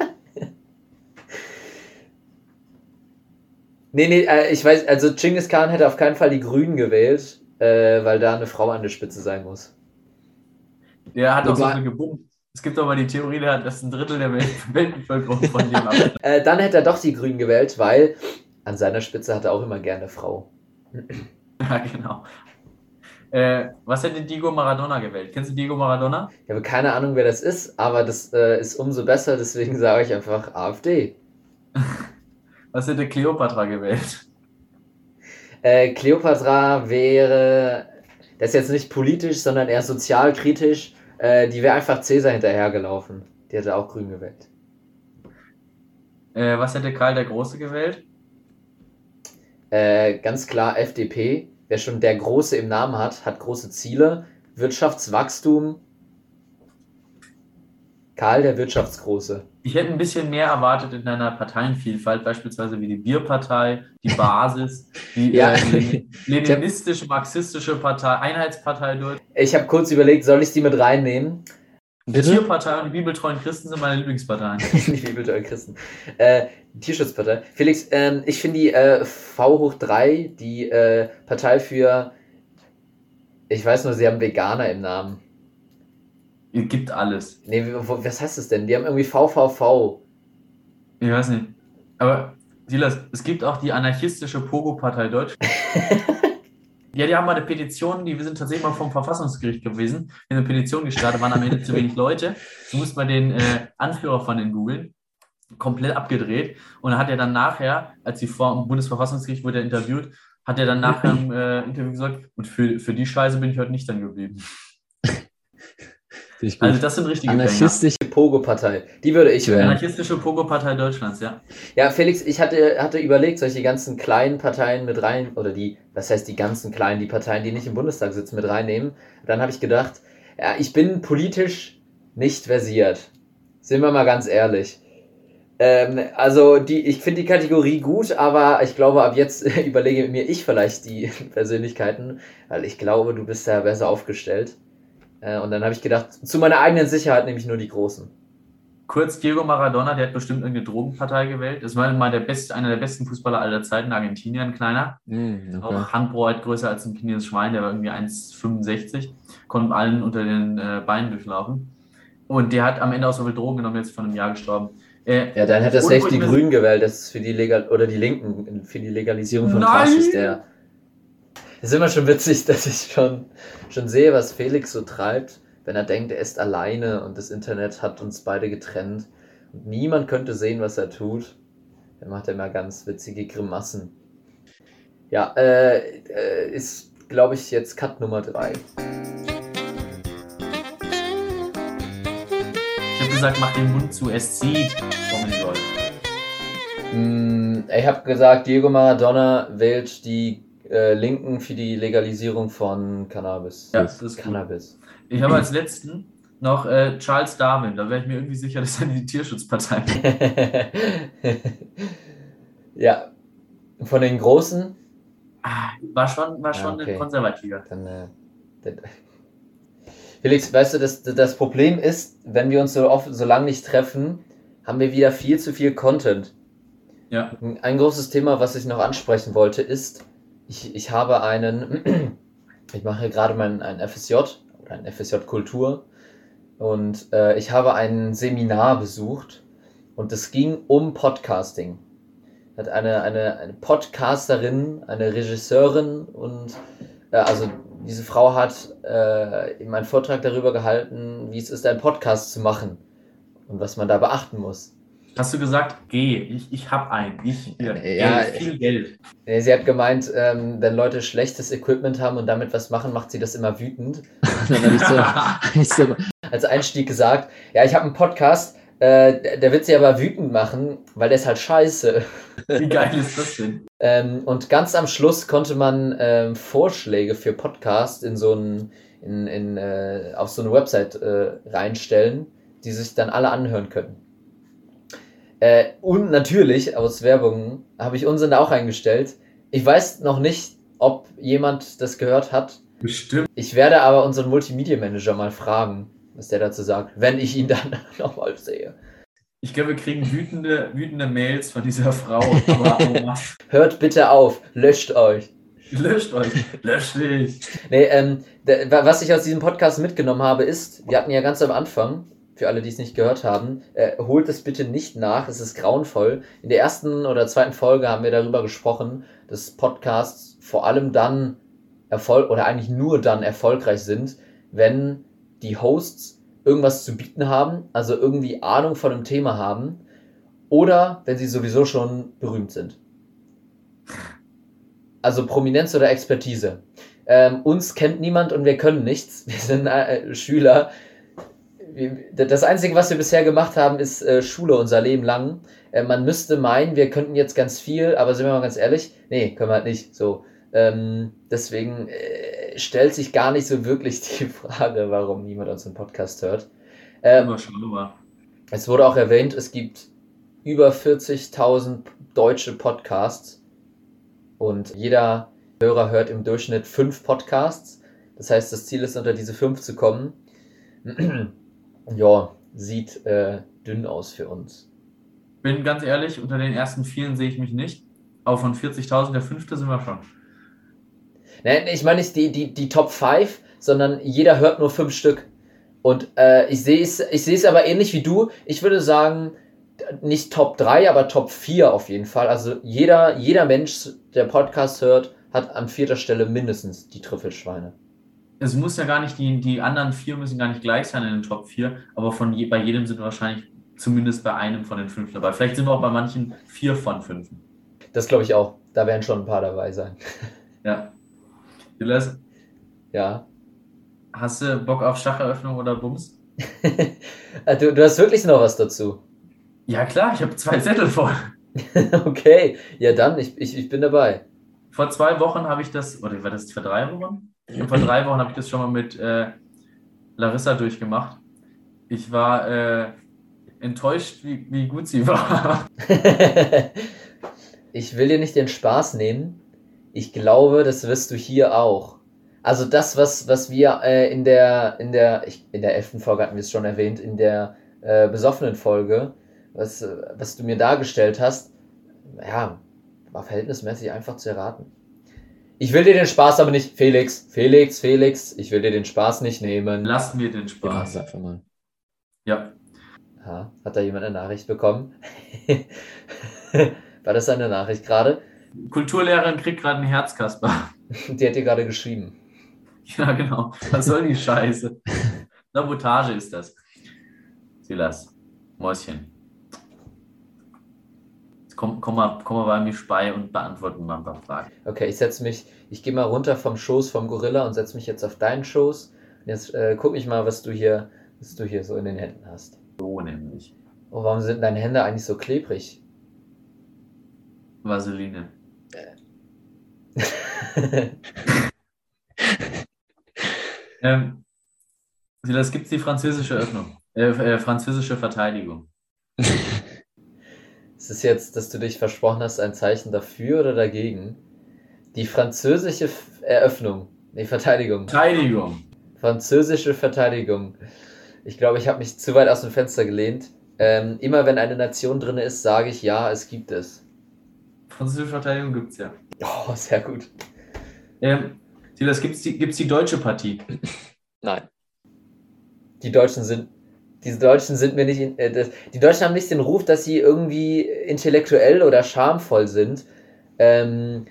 Speaker 1: nee, nee, äh, ich weiß, also Genghis Khan hätte auf keinen Fall die Grünen gewählt äh, weil da eine Frau an der Spitze sein muss.
Speaker 2: Der hat auch so viel gebummt. Es gibt aber die Theorie, dass ein Drittel der Weltbevölkerung von dem ab.
Speaker 1: äh, Dann hätte er doch die Grünen gewählt, weil an seiner Spitze hat er auch immer gerne Frau.
Speaker 2: ja, genau. Äh, was hätte Diego Maradona gewählt? Kennst du Diego Maradona?
Speaker 1: Ich habe keine Ahnung, wer das ist, aber das äh, ist umso besser, deswegen sage ich einfach AfD.
Speaker 2: was hätte Cleopatra gewählt?
Speaker 1: Äh, Cleopatra wäre, das ist jetzt nicht politisch, sondern eher sozialkritisch, äh, die wäre einfach Cäsar hinterhergelaufen. Die hätte auch grün gewählt.
Speaker 2: Äh, was hätte Karl der Große gewählt?
Speaker 1: Äh, ganz klar FDP. Wer schon der Große im Namen hat, hat große Ziele. Wirtschaftswachstum. Karl der Wirtschaftsgroße.
Speaker 2: Ich hätte ein bisschen mehr erwartet in einer Parteienvielfalt, beispielsweise wie die Bierpartei, die Basis, die ja. äh, leninistische, marxistische Partei, Einheitspartei durch.
Speaker 1: Ich habe kurz überlegt, soll ich die mit reinnehmen?
Speaker 2: Die Tierpartei und die bibeltreuen Christen sind meine Lieblingsparteien.
Speaker 1: die bibeltreuen Christen. Äh, Tierschutzpartei. Felix, ähm, ich finde die äh, V hoch 3, die äh, Partei für, ich weiß nur, sie haben Veganer im Namen.
Speaker 2: Gibt alles.
Speaker 1: Nee, was heißt das denn? Die haben irgendwie VVV.
Speaker 2: Ich weiß nicht. Aber, Silas, es gibt auch die anarchistische Pogo-Partei Deutschland. ja, die haben mal eine Petition, die wir sind tatsächlich mal vom Verfassungsgericht gewesen. Wir haben eine Petition gestartet, waren am Ende zu wenig Leute. Du musst mal den äh, Anführer von den googeln. Komplett abgedreht. Und dann hat er dann nachher, als sie vor dem Bundesverfassungsgericht wurde er interviewt, hat er dann nachher im äh, Interview gesagt, und für, für die Scheiße bin ich heute nicht dann geblieben. Also das sind richtige
Speaker 1: Anarchistische Pogo-Partei. Die würde ich wählen.
Speaker 2: Anarchistische Pogo-Partei Deutschlands, ja.
Speaker 1: Ja, Felix, ich hatte, hatte überlegt, solche ganzen kleinen Parteien mit rein, oder die, was heißt die ganzen kleinen, die Parteien, die nicht im Bundestag sitzen, mit reinnehmen. Dann habe ich gedacht, ja, ich bin politisch nicht versiert. Sind wir mal ganz ehrlich. Ähm, also die, ich finde die Kategorie gut, aber ich glaube, ab jetzt überlege mir ich vielleicht die Persönlichkeiten, weil ich glaube, du bist da besser aufgestellt. Äh, und dann habe ich gedacht, zu meiner eigenen Sicherheit nehme ich nur die Großen.
Speaker 2: Kurz, Diego Maradona, der hat bestimmt irgendeine Drogenpartei gewählt. Das war mal der beste, einer der besten Fußballer aller Zeiten, Argentinien, ein kleiner. Mm, okay. Auch Handbreit größer als ein chinesisches Schwein, der war irgendwie 1,65. Konnte allen unter den äh, Beinen durchlaufen. Und der hat am Ende auch so viel Drogen genommen, jetzt von einem Jahr gestorben.
Speaker 1: Äh, ja, dann hat er safe die Grünen gewählt, das ist für die Legal oder die Linken für die Legalisierung von Gras ist der. Es ist immer schon witzig, dass ich schon, schon sehe, was Felix so treibt, wenn er denkt, er ist alleine und das Internet hat uns beide getrennt und niemand könnte sehen, was er tut. Dann macht er immer ganz witzige Grimassen. Ja, äh, äh ist, glaube ich, jetzt Cut Nummer 3.
Speaker 2: gesagt, mach den Mund zu, es zieht.
Speaker 1: Mm, ich habe gesagt, Diego Maradona wählt die äh, Linken für die Legalisierung von Cannabis.
Speaker 2: Ja, das ist Cannabis. Gut. Ich habe als letzten noch äh, Charles Darwin. Da wäre ich mir irgendwie sicher, dass er die Tierschutzpartei
Speaker 1: Ja. Von den Großen?
Speaker 2: Ah, war schon, war schon ja, okay. ein Konservativer. Dann, äh,
Speaker 1: Felix, weißt du, das, das Problem ist, wenn wir uns so oft, so lange nicht treffen, haben wir wieder viel zu viel Content.
Speaker 2: Ja.
Speaker 1: Ein großes Thema, was ich noch ansprechen wollte, ist, ich, ich habe einen, ich mache gerade mein ein FSJ oder ein FSJ Kultur und äh, ich habe ein Seminar besucht und es ging um Podcasting. Hat eine, eine, eine Podcasterin, eine Regisseurin und äh, also diese Frau hat äh, eben einen Vortrag darüber gehalten, wie es ist, einen Podcast zu machen und was man da beachten muss.
Speaker 2: Hast du gesagt, geh, ich, ich hab einen, ich hier, ja, Geld, viel Geld.
Speaker 1: Sie hat gemeint, ähm, wenn Leute schlechtes Equipment haben und damit was machen, macht sie das immer wütend. dann habe ich so, als Einstieg gesagt, ja, ich habe einen Podcast, äh, der wird sie aber wütend machen, weil der ist halt scheiße.
Speaker 2: Wie geil ist das denn?
Speaker 1: ähm, und ganz am Schluss konnte man ähm, Vorschläge für Podcasts in so ein, in, in, äh, auf so eine Website äh, reinstellen, die sich dann alle anhören können. Äh, und natürlich, aus Werbung, habe ich unseren auch eingestellt. Ich weiß noch nicht, ob jemand das gehört hat.
Speaker 2: Bestimmt.
Speaker 1: Ich werde aber unseren Multimedia Manager mal fragen, was der dazu sagt, wenn ich ihn dann nochmal sehe.
Speaker 2: Ich glaube, wir kriegen wütende, wütende Mails von dieser Frau. Aber
Speaker 1: oh Hört bitte auf, löscht euch.
Speaker 2: Löscht euch, löscht dich.
Speaker 1: Nee, ähm, was ich aus diesem Podcast mitgenommen habe, ist, wir hatten ja ganz am Anfang, für alle, die es nicht gehört haben, äh, holt es bitte nicht nach, es ist grauenvoll. In der ersten oder zweiten Folge haben wir darüber gesprochen, dass Podcasts vor allem dann Erfolg oder eigentlich nur dann erfolgreich sind, wenn die Hosts irgendwas zu bieten haben, also irgendwie Ahnung von einem Thema haben, oder wenn sie sowieso schon berühmt sind. Also Prominenz oder Expertise. Ähm, uns kennt niemand und wir können nichts. Wir sind äh, Schüler. Das Einzige, was wir bisher gemacht haben, ist äh, Schule unser Leben lang. Äh, man müsste meinen, wir könnten jetzt ganz viel, aber sind wir mal ganz ehrlich, nee, können wir halt nicht. So, ähm, deswegen äh, stellt sich gar nicht so wirklich die Frage, warum niemand unseren Podcast hört. Ähm, es wurde auch erwähnt, es gibt über 40.000 deutsche Podcasts und jeder Hörer hört im Durchschnitt fünf Podcasts. Das heißt, das Ziel ist, unter diese fünf zu kommen. ja, sieht äh, dünn aus für uns.
Speaker 2: Bin ganz ehrlich, unter den ersten vielen sehe ich mich nicht. Aber von 40.000 der fünfte sind wir schon.
Speaker 1: Nein, ich meine nicht die, die, die Top 5, sondern jeder hört nur fünf Stück. Und äh, ich sehe es ich sehe es aber ähnlich wie du. Ich würde sagen, nicht Top 3, aber Top 4 auf jeden Fall. Also jeder, jeder Mensch, der Podcast hört, hat an vierter Stelle mindestens die Trüffelschweine.
Speaker 2: Es muss ja gar nicht, die, die anderen vier müssen gar nicht gleich sein in den Top 4, aber von je, bei jedem sind wir wahrscheinlich zumindest bei einem von den fünf dabei. Vielleicht sind wir auch bei manchen vier von fünf.
Speaker 1: Das glaube ich auch. Da werden schon ein paar dabei sein.
Speaker 2: Ja. Silas?
Speaker 1: Ja.
Speaker 2: Hast du Bock auf Schacheröffnung oder Bums?
Speaker 1: Äh, du, du hast wirklich noch was dazu.
Speaker 2: Ja, klar, ich habe zwei Zettel voll.
Speaker 1: okay, ja dann, ich, ich, ich bin dabei.
Speaker 2: Vor zwei Wochen habe ich das, oder war das vor drei Wochen? Vor drei Wochen habe ich das schon mal mit äh, Larissa durchgemacht. Ich war äh, enttäuscht, wie, wie gut sie war.
Speaker 1: ich will dir nicht den Spaß nehmen. Ich glaube, das wirst du hier auch. Also das, was, was wir äh, in der, in der, ich, in der elften Folge hatten wir es schon erwähnt, in der äh, besoffenen Folge, was, was du mir dargestellt hast, ja, war verhältnismäßig einfach zu erraten. Ich will dir den Spaß aber nicht, Felix, Felix, Felix, ich will dir den Spaß nicht nehmen.
Speaker 2: Lass mir den Spaß.
Speaker 1: Ja, einfach mal.
Speaker 2: Ja.
Speaker 1: Ha, hat da jemand eine Nachricht bekommen? War das eine Nachricht gerade?
Speaker 2: Kulturlehrerin kriegt gerade ein Herz, Kasper.
Speaker 1: Die hat dir gerade geschrieben.
Speaker 2: Ja, genau. Was soll die Scheiße? Sabotage ist das. Silas, Mäuschen. Komm, komm, mal, komm mal bei mir bei und beantworte mal ein paar Fragen.
Speaker 1: Okay, ich setze mich, ich gehe mal runter vom Schoß vom Gorilla und setze mich jetzt auf deinen Schoß. Und jetzt äh, guck ich mal, was du hier, was du hier so in den Händen hast.
Speaker 2: So nämlich.
Speaker 1: Oh, warum sind deine Hände eigentlich so klebrig?
Speaker 2: Vaseline. ähm, Silas, gibt es die französische Öffnung? Äh, äh, französische Verteidigung.
Speaker 1: Ist es jetzt, dass du dich versprochen hast, ein Zeichen dafür oder dagegen? Die französische Eröffnung. Nee, Verteidigung.
Speaker 2: Verteidigung.
Speaker 1: Französische Verteidigung. Ich glaube, ich habe mich zu weit aus dem Fenster gelehnt. Ähm, immer wenn eine Nation drin ist, sage ich ja, es gibt es.
Speaker 2: Französische Verteidigung gibt es ja.
Speaker 1: Oh, sehr gut.
Speaker 2: Ähm, Silas, gibt es die, gibt's die deutsche Partie?
Speaker 1: Nein. Die Deutschen sind. Diese Deutschen sind mir nicht. Äh, das, die Deutschen haben nicht den Ruf, dass sie irgendwie intellektuell oder schamvoll sind. Ähm,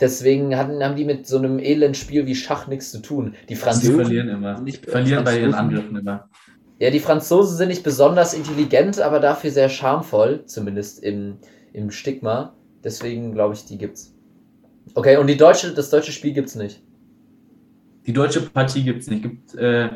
Speaker 1: deswegen hatten, haben die mit so einem elenden Spiel wie Schach nichts zu tun. Die Franzosen.
Speaker 2: Die verlieren immer. Die verlieren bei ihren Angriffen immer.
Speaker 1: Ja, die Franzosen sind nicht besonders intelligent, aber dafür sehr schamvoll, zumindest im, im Stigma. Deswegen glaube ich, die gibt's. Okay, und die deutsche, das deutsche Spiel gibt's nicht.
Speaker 2: Die deutsche Partie gibt's nicht. Gibt äh,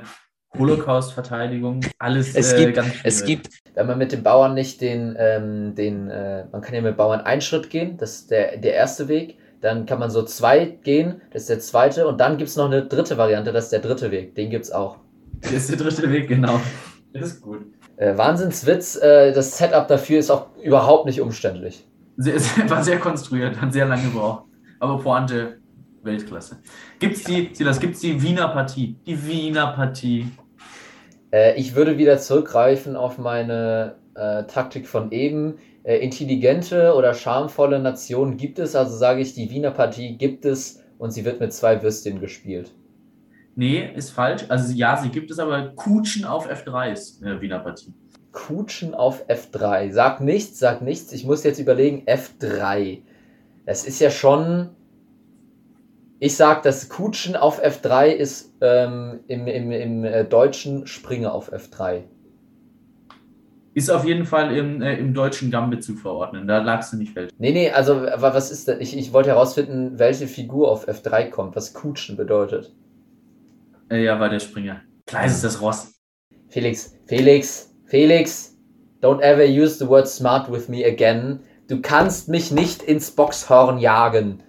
Speaker 2: Holocaust-Verteidigung, alles
Speaker 1: es
Speaker 2: äh,
Speaker 1: gibt, ganz Es gibt, wenn man mit den Bauern nicht den, ähm, den äh, man kann ja mit Bauern einen Schritt gehen, das ist der, der erste Weg. Dann kann man so zwei gehen, das ist der zweite. Und dann gibt es noch eine dritte Variante, das ist der dritte Weg. Den gibt es auch.
Speaker 2: Das ist der dritte Weg, genau. Das ist gut.
Speaker 1: Äh, Wahnsinnswitz, äh, das Setup dafür ist auch überhaupt nicht umständlich.
Speaker 2: Sehr, war sehr konstruiert, hat sehr lange gebraucht. Aber Pointe, Weltklasse. Gibt's die, Silas, gibt's die Wiener Partie? Die Wiener Partie.
Speaker 1: Äh, ich würde wieder zurückgreifen auf meine äh, Taktik von eben. Äh, intelligente oder schamvolle Nationen gibt es, also sage ich, die Wiener Partie gibt es und sie wird mit zwei Würstchen gespielt.
Speaker 2: Nee, ist falsch. Also ja, sie gibt es, aber Kutschen auf F3 ist äh, Wiener Partie.
Speaker 1: Kutschen auf F3. Sag nichts, sag nichts. Ich muss jetzt überlegen, F3. Das ist ja schon. Ich sag, das Kutschen auf F3 ist ähm, im, im, im äh, Deutschen Springe auf F3.
Speaker 2: Ist auf jeden Fall im, äh, im deutschen Gambit zu verordnen. Da lagst du nicht falsch.
Speaker 1: Nee, nee, also was ist denn? Ich, ich wollte herausfinden, welche Figur auf F3 kommt, was Kutschen bedeutet.
Speaker 2: Äh, ja, war der Springer. Klar ist das Ross.
Speaker 1: Felix, Felix, Felix, don't ever use the word smart with me again. Du kannst mich nicht ins Boxhorn jagen.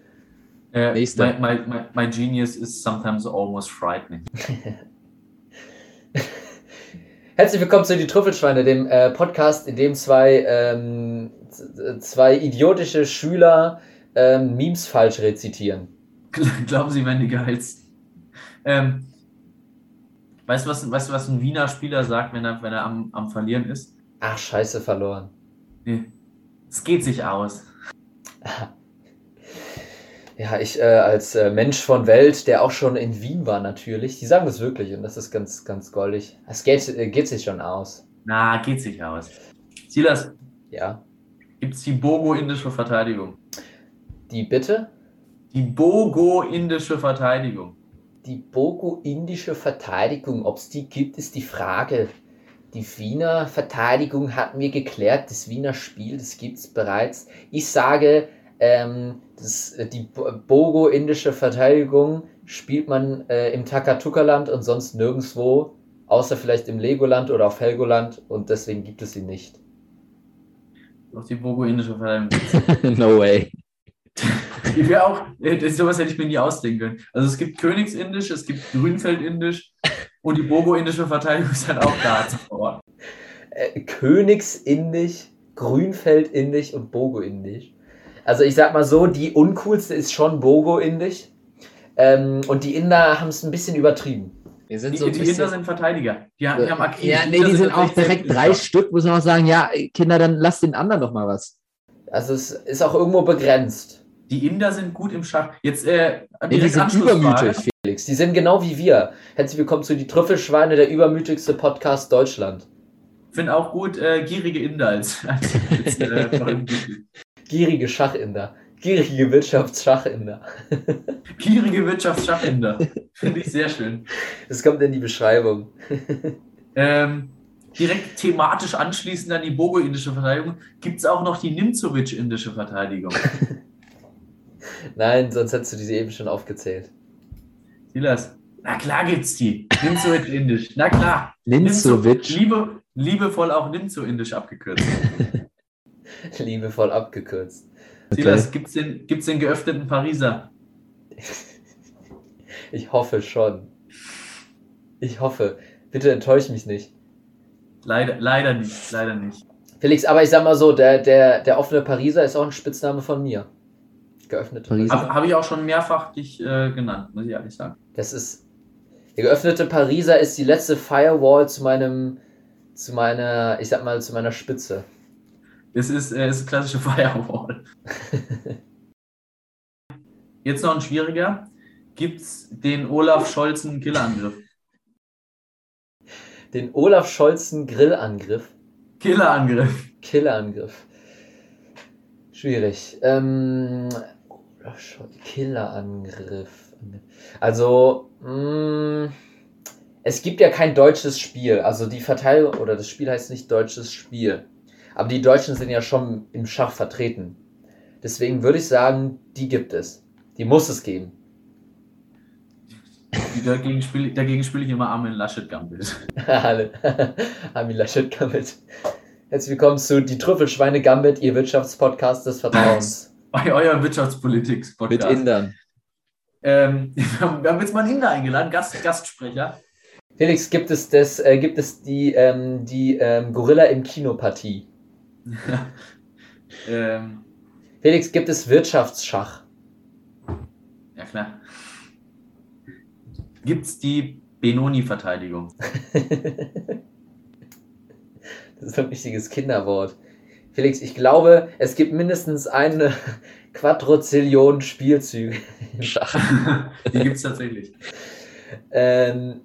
Speaker 2: Uh, my, my, my, my genius is sometimes almost frightening.
Speaker 1: Herzlich willkommen zu Die Trüffelschweine, dem äh, Podcast, in dem zwei, ähm, zwei idiotische Schüler ähm, Memes falsch rezitieren.
Speaker 2: Glauben Sie, wenn die geheizt? Ähm, weißt, du, was, weißt was ein Wiener Spieler sagt, wenn er, wenn er am, am Verlieren ist?
Speaker 1: Ach, scheiße, verloren.
Speaker 2: Nee. Es geht sich aus.
Speaker 1: Ja, ich äh, als äh, Mensch von Welt, der auch schon in Wien war natürlich, die sagen das wirklich und das ist ganz, ganz goldig. Es geht, äh, geht sich schon aus.
Speaker 2: Na, geht sich aus. Silas.
Speaker 1: Ja.
Speaker 2: Gibt es die Bogo-indische Verteidigung?
Speaker 1: Die bitte?
Speaker 2: Die Bogo-indische Verteidigung.
Speaker 1: Die Bogo-indische Verteidigung, ob es die gibt, ist die Frage. Die Wiener Verteidigung hatten wir geklärt, das Wiener Spiel, das gibt es bereits. Ich sage, ähm, das, die Bogo-indische Verteidigung spielt man äh, im Takatuka-Land und sonst nirgendwo außer vielleicht im Legoland oder auf Helgoland und deswegen gibt es sie nicht.
Speaker 2: Auch die Bogo-indische Verteidigung.
Speaker 3: no way.
Speaker 2: Die wäre auch, äh, das, sowas hätte ich mir nie ausdenken können. Also es gibt Königsindisch, es gibt Grünfeldindisch und die Bogo-indische Verteidigung ist halt auch da vor Ort.
Speaker 1: Äh, Königsindisch, Grünfeldindisch und Bogo-Indisch. Also ich sag mal so, die uncoolste ist schon Bogo-Indisch. Ähm, und die Inder haben es ein bisschen übertrieben.
Speaker 3: Wir sind
Speaker 2: Die,
Speaker 3: so
Speaker 2: die Inder sind Verteidiger. Die, haben- die haben aktiv.
Speaker 3: ja, nee, die sind auch direkt drei Stück, muss man auch sagen, ja, Kinder, dann lasst den anderen doch mal was.
Speaker 1: Also es ist auch irgendwo begrenzt.
Speaker 2: Die Inder sind gut im Schach. Jetzt äh,
Speaker 3: Nee, die sind übermütig.
Speaker 1: Felix, die sind genau wie wir. Herzlich willkommen zu Die Trüffelschweine, der übermütigste Podcast Deutschland.
Speaker 2: Finde auch gut äh, gierige Inder als, als, als äh.
Speaker 1: Gierige Schachinder. Gierige Wirtschaftsschachinder.
Speaker 2: Gierige Wirtschaftsschach-Inder. Finde ich sehr schön.
Speaker 1: Das kommt in die Beschreibung.
Speaker 2: Ähm, direkt thematisch anschließend an die Bogo-indische Verteidigung gibt es auch noch die Nimzovic-indische Verteidigung.
Speaker 1: Nein, sonst hättest du diese eben schon aufgezählt.
Speaker 2: Silas, na klar gibt's die. Nimzovic-indisch. Na klar.
Speaker 3: Nimzovic.
Speaker 2: Liebe, liebevoll auch Nimzo-indisch abgekürzt.
Speaker 1: Liebevoll abgekürzt.
Speaker 2: Silas, gibt's den, gibt's den geöffneten Pariser?
Speaker 1: Ich hoffe schon. Ich hoffe. Bitte enttäusch mich nicht.
Speaker 2: Leider, leider nicht, leider nicht.
Speaker 1: Felix, aber ich sag mal so, der, der, der offene Pariser ist auch ein Spitzname von mir. Geöffnete
Speaker 3: Pariser.
Speaker 2: Habe hab ich auch schon mehrfach dich äh, genannt, muss ich ehrlich sagen.
Speaker 1: Das ist. Der geöffnete Pariser ist die letzte Firewall zu meinem. zu meiner, ich sag mal, zu meiner Spitze.
Speaker 2: Es ist, äh, es ist klassische Firewall. Jetzt noch ein schwieriger. Gibt's den Olaf Scholzen Killerangriff?
Speaker 1: Den Olaf Scholzen Grillangriff.
Speaker 2: Killerangriff.
Speaker 1: Killerangriff. Schwierig. Ähm, Killerangriff. Also, mh, es gibt ja kein deutsches Spiel. Also die Verteidigung, oder das Spiel heißt nicht deutsches Spiel. Aber die Deutschen sind ja schon im Schach vertreten. Deswegen würde ich sagen, die gibt es. Die muss es geben.
Speaker 2: Dagegen spiele dagegen spiel ich immer Armin Laschet Gambit.
Speaker 1: Alle. Armin Laschet Gambit. Herzlich willkommen zu Die Trüffelschweine Gambit, Ihr Wirtschaftspodcast des Vertrauens.
Speaker 2: Eu euer
Speaker 3: Mit
Speaker 2: Wirtschaftspolitik-Podcast.
Speaker 3: Indern.
Speaker 2: Ähm, wir haben wir haben jetzt mal einen Inder eingeladen, Gast, Gastsprecher.
Speaker 1: Felix, gibt es das, äh, gibt es die, ähm, die ähm, Gorilla im Kinopartie?
Speaker 2: ähm,
Speaker 1: Felix, gibt es Wirtschaftsschach?
Speaker 2: ja, klar. Gibt's die Benoni-Verteidigung?
Speaker 1: das ist ein wichtiges Kinderwort. Felix, ich glaube, es gibt mindestens eine Quadrozillion Spielzüge im Schach.
Speaker 2: Die gibt's tatsächlich.
Speaker 1: Ähm,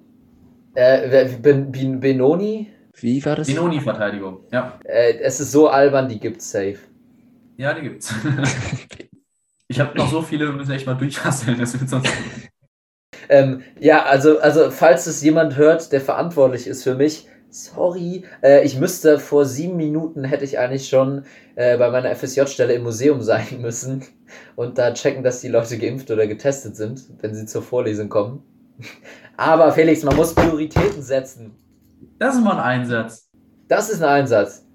Speaker 1: äh, wer- ben, ben, Benoni?
Speaker 3: Wie war das?
Speaker 2: Benoni-Verteidigung, ja.
Speaker 1: Äh, es ist so albern, die gibt's safe.
Speaker 2: Ja, die gibt's. ich habe noch so viele, wir müssen echt mal durchhasseln, das wird sonst.
Speaker 1: Ähm, ja, also, also falls es jemand hört, der verantwortlich ist für mich, sorry, äh, ich müsste vor sieben Minuten hätte ich eigentlich schon äh, bei meiner FSJ-Stelle im Museum sein müssen und da checken, dass die Leute geimpft oder getestet sind, wenn sie zur Vorlesung kommen. Aber Felix, man muss Prioritäten setzen.
Speaker 2: Das ist mal ein Einsatz.
Speaker 1: Das ist ein Einsatz.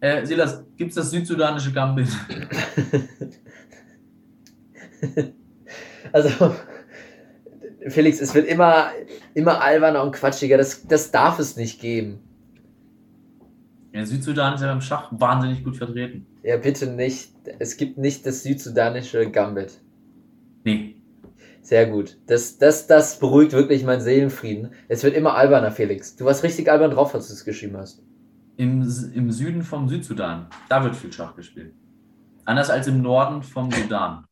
Speaker 2: Äh, Silas, gibt's das südsudanische Gambit?
Speaker 1: Also, Felix, es wird immer, immer alberner und quatschiger. Das, das darf es nicht geben.
Speaker 2: Ja, Südsudan ist ja im Schach wahnsinnig gut vertreten.
Speaker 1: Ja, bitte nicht. Es gibt nicht das südsudanische Gambit.
Speaker 2: Nee.
Speaker 1: Sehr gut. Das, das, das beruhigt wirklich meinen Seelenfrieden. Es wird immer alberner, Felix. Du warst richtig albern drauf, als du es geschrieben hast.
Speaker 2: Im, Im Süden vom Südsudan, da wird viel Schach gespielt. Anders als im Norden vom Sudan.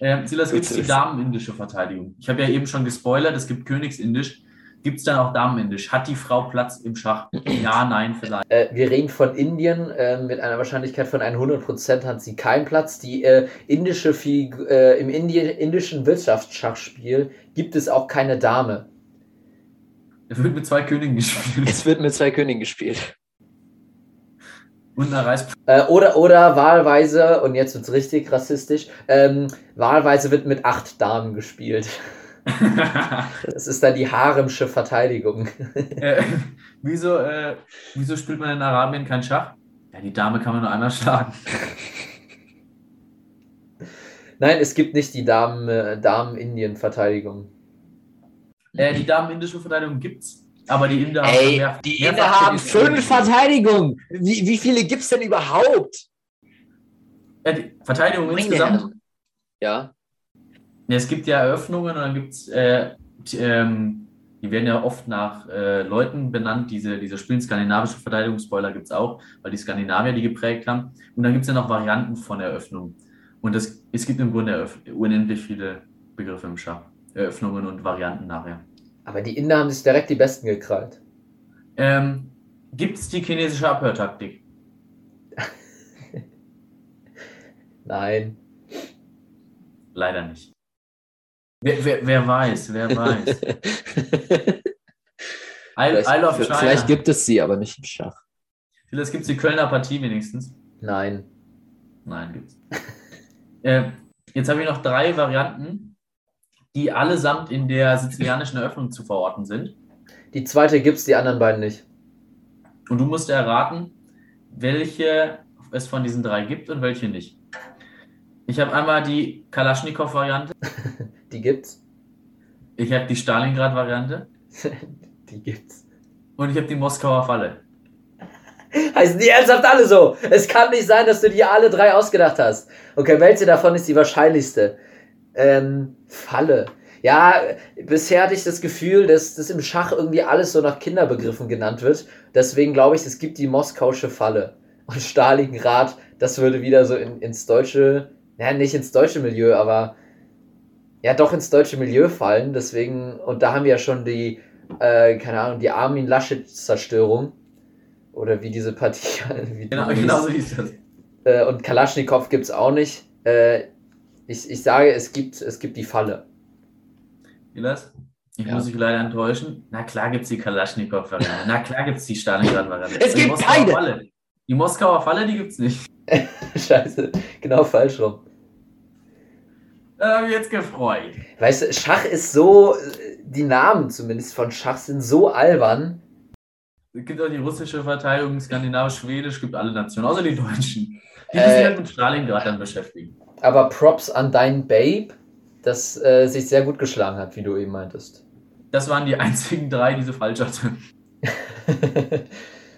Speaker 2: Ähm, Silas, gibt es die Damenindische Verteidigung? Ich habe ja eben schon gespoilert, es gibt Königsindisch. Gibt es dann auch Damenindisch? Hat die Frau Platz im Schach? Ja, nein, vielleicht.
Speaker 1: Äh, wir reden von Indien. Äh, mit einer Wahrscheinlichkeit von 100% hat sie keinen Platz. Die äh, indische Fig äh, Im Indi indischen Wirtschaftsschachspiel gibt es auch keine Dame.
Speaker 2: Er wird mit zwei Königen gespielt.
Speaker 3: Es wird mit zwei Königen gespielt.
Speaker 2: Und einer.
Speaker 1: Äh, oder, oder wahlweise, und jetzt wird's richtig rassistisch, ähm, wahlweise wird mit acht Damen gespielt. Das ist dann die haremsche Verteidigung.
Speaker 2: äh, wieso, äh, wieso spielt man in Arabien kein Schach? Ja, die Dame kann man nur einmal schlagen.
Speaker 1: Nein, es gibt nicht die Damen, äh, Damen-Indien-Verteidigung.
Speaker 2: Äh, die Damen-indische Verteidigung gibt's, aber die Inder
Speaker 3: Ey,
Speaker 2: mehr-
Speaker 3: die Inder haben fünf Verteidigungen. Wie, wie viele gibt es denn überhaupt?
Speaker 2: Äh, die Verteidigung
Speaker 3: Meine
Speaker 2: insgesamt.
Speaker 3: Ja.
Speaker 2: Ja, es gibt ja Eröffnungen und dann gibt es, äh, die, ähm, die werden ja oft nach äh, Leuten benannt, diese, diese spielen skandinavische Verteidigungsspoiler gibt es auch, weil die Skandinavier die geprägt haben. Und dann gibt es ja noch Varianten von Eröffnungen. Und das, es gibt im Grunde unendlich viele Begriffe im Schach. Eröffnungen und Varianten nachher.
Speaker 1: Aber die Inder haben sich direkt die Besten gekrallt.
Speaker 2: Ähm, gibt es die chinesische Abhörtaktik?
Speaker 1: Nein.
Speaker 2: Leider nicht. Wer, wer, wer weiß, wer weiß. Isle, Isle of
Speaker 3: vielleicht,
Speaker 2: China.
Speaker 3: vielleicht gibt es sie, aber nicht im Schach.
Speaker 2: Vielleicht gibt es die Kölner Partie wenigstens.
Speaker 1: Nein.
Speaker 2: Nein, gibt's. äh, jetzt habe ich noch drei Varianten, die allesamt in der sizilianischen Eröffnung zu verorten sind.
Speaker 1: Die zweite gibt's, die anderen beiden nicht.
Speaker 2: Und du musst erraten, welche es von diesen drei gibt und welche nicht. Ich habe einmal die Kalaschnikow-Variante,
Speaker 1: Die gibt's.
Speaker 2: ich habe die Stalingrad-Variante
Speaker 1: Die gibt's.
Speaker 2: und ich habe die Moskauer Falle.
Speaker 1: Heißen die ernsthaft alle so? Es kann nicht sein, dass du dir alle drei ausgedacht hast. Okay, welche davon ist die wahrscheinlichste? Ähm, Falle. Ja, bisher hatte ich das Gefühl, dass das im Schach irgendwie alles so nach Kinderbegriffen genannt wird. Deswegen glaube ich, es gibt die moskausche Falle. Und Stalingrad, das würde wieder so in, ins deutsche, ja, nicht ins deutsche Milieu, aber ja, doch ins deutsche Milieu fallen. Deswegen, und da haben wir ja schon die, äh, keine Ahnung, die Armin Laschet-Zerstörung. Oder wie diese Partie. Wie
Speaker 2: Genau, genau so hieß das.
Speaker 1: Äh, und Kalaschnikow gibt es auch nicht. Äh, ich, ich sage, es gibt, es gibt die Falle.
Speaker 2: Silas? Ich
Speaker 3: Ja.
Speaker 2: muss dich leider enttäuschen. Na klar gibt es die Kalaschnikow-Variante. Na klar gibt es die Stalingrad-Variante.
Speaker 3: Es
Speaker 2: Die
Speaker 3: gibt
Speaker 2: Moskauer
Speaker 3: keine.
Speaker 2: Falle. Die Moskauer Falle, die gibt es nicht.
Speaker 1: Scheiße, genau falsch rum.
Speaker 2: Da habe ich jetzt gefreut.
Speaker 1: Weißt du, Schach ist so, äh, die Namen zumindest von Schach sind so albern.
Speaker 2: Es gibt auch die russische Verteidigung, skandinavisch, schwedisch, gibt alle Nationen, außer die Deutschen. Die
Speaker 1: Äh.
Speaker 2: sich halt mit Stalingrad dann beschäftigen.
Speaker 1: Aber Props an dein Babe, das äh, sich sehr gut geschlagen hat, wie du eben meintest.
Speaker 2: Das waren die einzigen drei, die sie falsch hatte.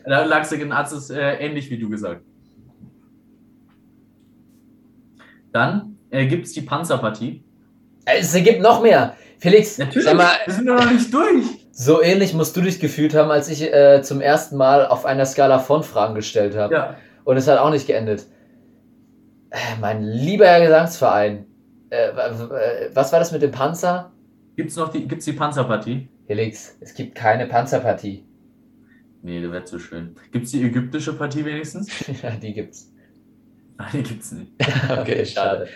Speaker 2: Da lag sie genau äh, ähnlich wie du gesagt. Dann äh, gibt es die Panzerpartie.
Speaker 1: es gibt noch mehr. Felix, sag mal,
Speaker 2: wir sind doch noch nicht durch.
Speaker 1: so ähnlich musst du dich gefühlt haben, als ich äh, zum ersten Mal auf einer Skala von Fragen gestellt habe.
Speaker 2: Ja,
Speaker 1: Und es hat auch nicht geendet. Äh, mein lieber Herr Gesangsverein. Äh, w- was war das mit dem Panzer?
Speaker 2: gibt es noch die, gibt's die Panzerpartie?
Speaker 1: Felix, es gibt keine Panzerpartie.
Speaker 2: Nee, das wäre zu schön. Gibt es die ägyptische Partie wenigstens?
Speaker 1: ja, die gibt's.
Speaker 2: Nein, die gibt es nicht.
Speaker 1: Okay, schade.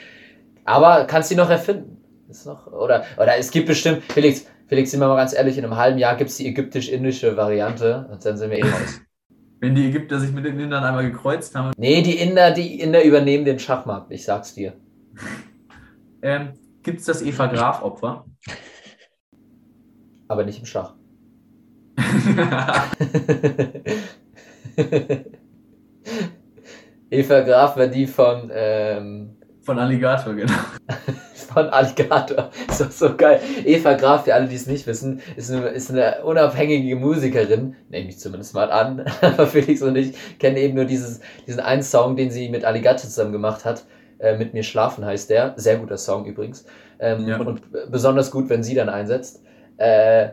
Speaker 1: Aber kannst du die noch erfinden? Ist noch, oder, oder es gibt bestimmt, Felix, Felix, sind wir mal ganz ehrlich, in einem halben Jahr gibt es die ägyptisch-indische Variante und dann sind wir eh raus.
Speaker 2: Wenn die Ägypter sich mit den Indern einmal gekreuzt haben.
Speaker 1: nee, die Inder, die Inder übernehmen den Schachmarkt, ich sag's dir.
Speaker 2: Ähm, gibt es das Eva Graf-Opfer?
Speaker 1: Aber nicht im Schach. Eva Graf war die von, ähm,
Speaker 2: Von Alligator, genau.
Speaker 1: von Alligator. Ist doch so geil. Eva Graf, für alle, die es nicht wissen, ist eine, ist eine unabhängige Musikerin. Nehme ich zumindest mal an. Aber Felix und ich kennen eben nur dieses, diesen einen Song, den sie mit Alligator zusammen gemacht hat. Äh, mit mir schlafen heißt der. Sehr guter Song übrigens. Ähm,
Speaker 2: Ja.
Speaker 1: Und besonders gut, wenn sie dann einsetzt. Äh,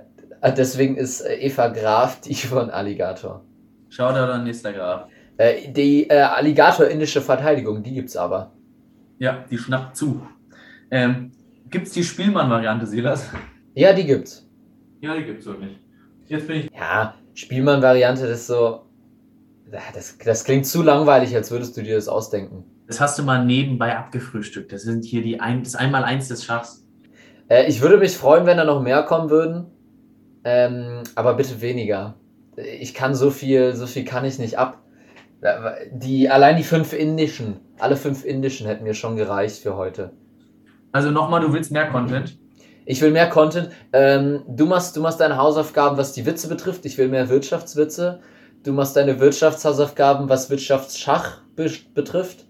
Speaker 1: deswegen ist äh, Eva Graf die von Alligator.
Speaker 2: Shoutout an nächster Graf.
Speaker 1: Äh, die äh, Alligator-indische Verteidigung, die gibt's aber.
Speaker 2: Ja, die schnappt zu. Ähm, gibt es die Spielmann-Variante, Silas?
Speaker 1: Ja, die gibt's.
Speaker 2: Ja, die gibt es nicht. Jetzt bin ich.
Speaker 1: Ja, Spielmann-Variante, das ist so. Das, das klingt zu langweilig, als würdest du dir das ausdenken.
Speaker 2: Das hast du mal nebenbei abgefrühstückt. Das sind hier die ein, das Einmaleins des Schachs.
Speaker 1: Äh, ich würde mich freuen, wenn da noch mehr kommen würden. Ähm, aber bitte weniger. Ich kann so viel, so viel kann ich nicht ab. Die, allein die fünf indischen, alle fünf indischen hätten mir schon gereicht für heute.
Speaker 2: Also nochmal, du willst mehr Content?
Speaker 1: Ich will mehr Content. Ähm, du, machst, du machst deine Hausaufgaben, was die Witze betrifft. Ich will mehr Wirtschaftswitze. Du machst deine Wirtschaftshausaufgaben, was Wirtschaftsschach be betrifft.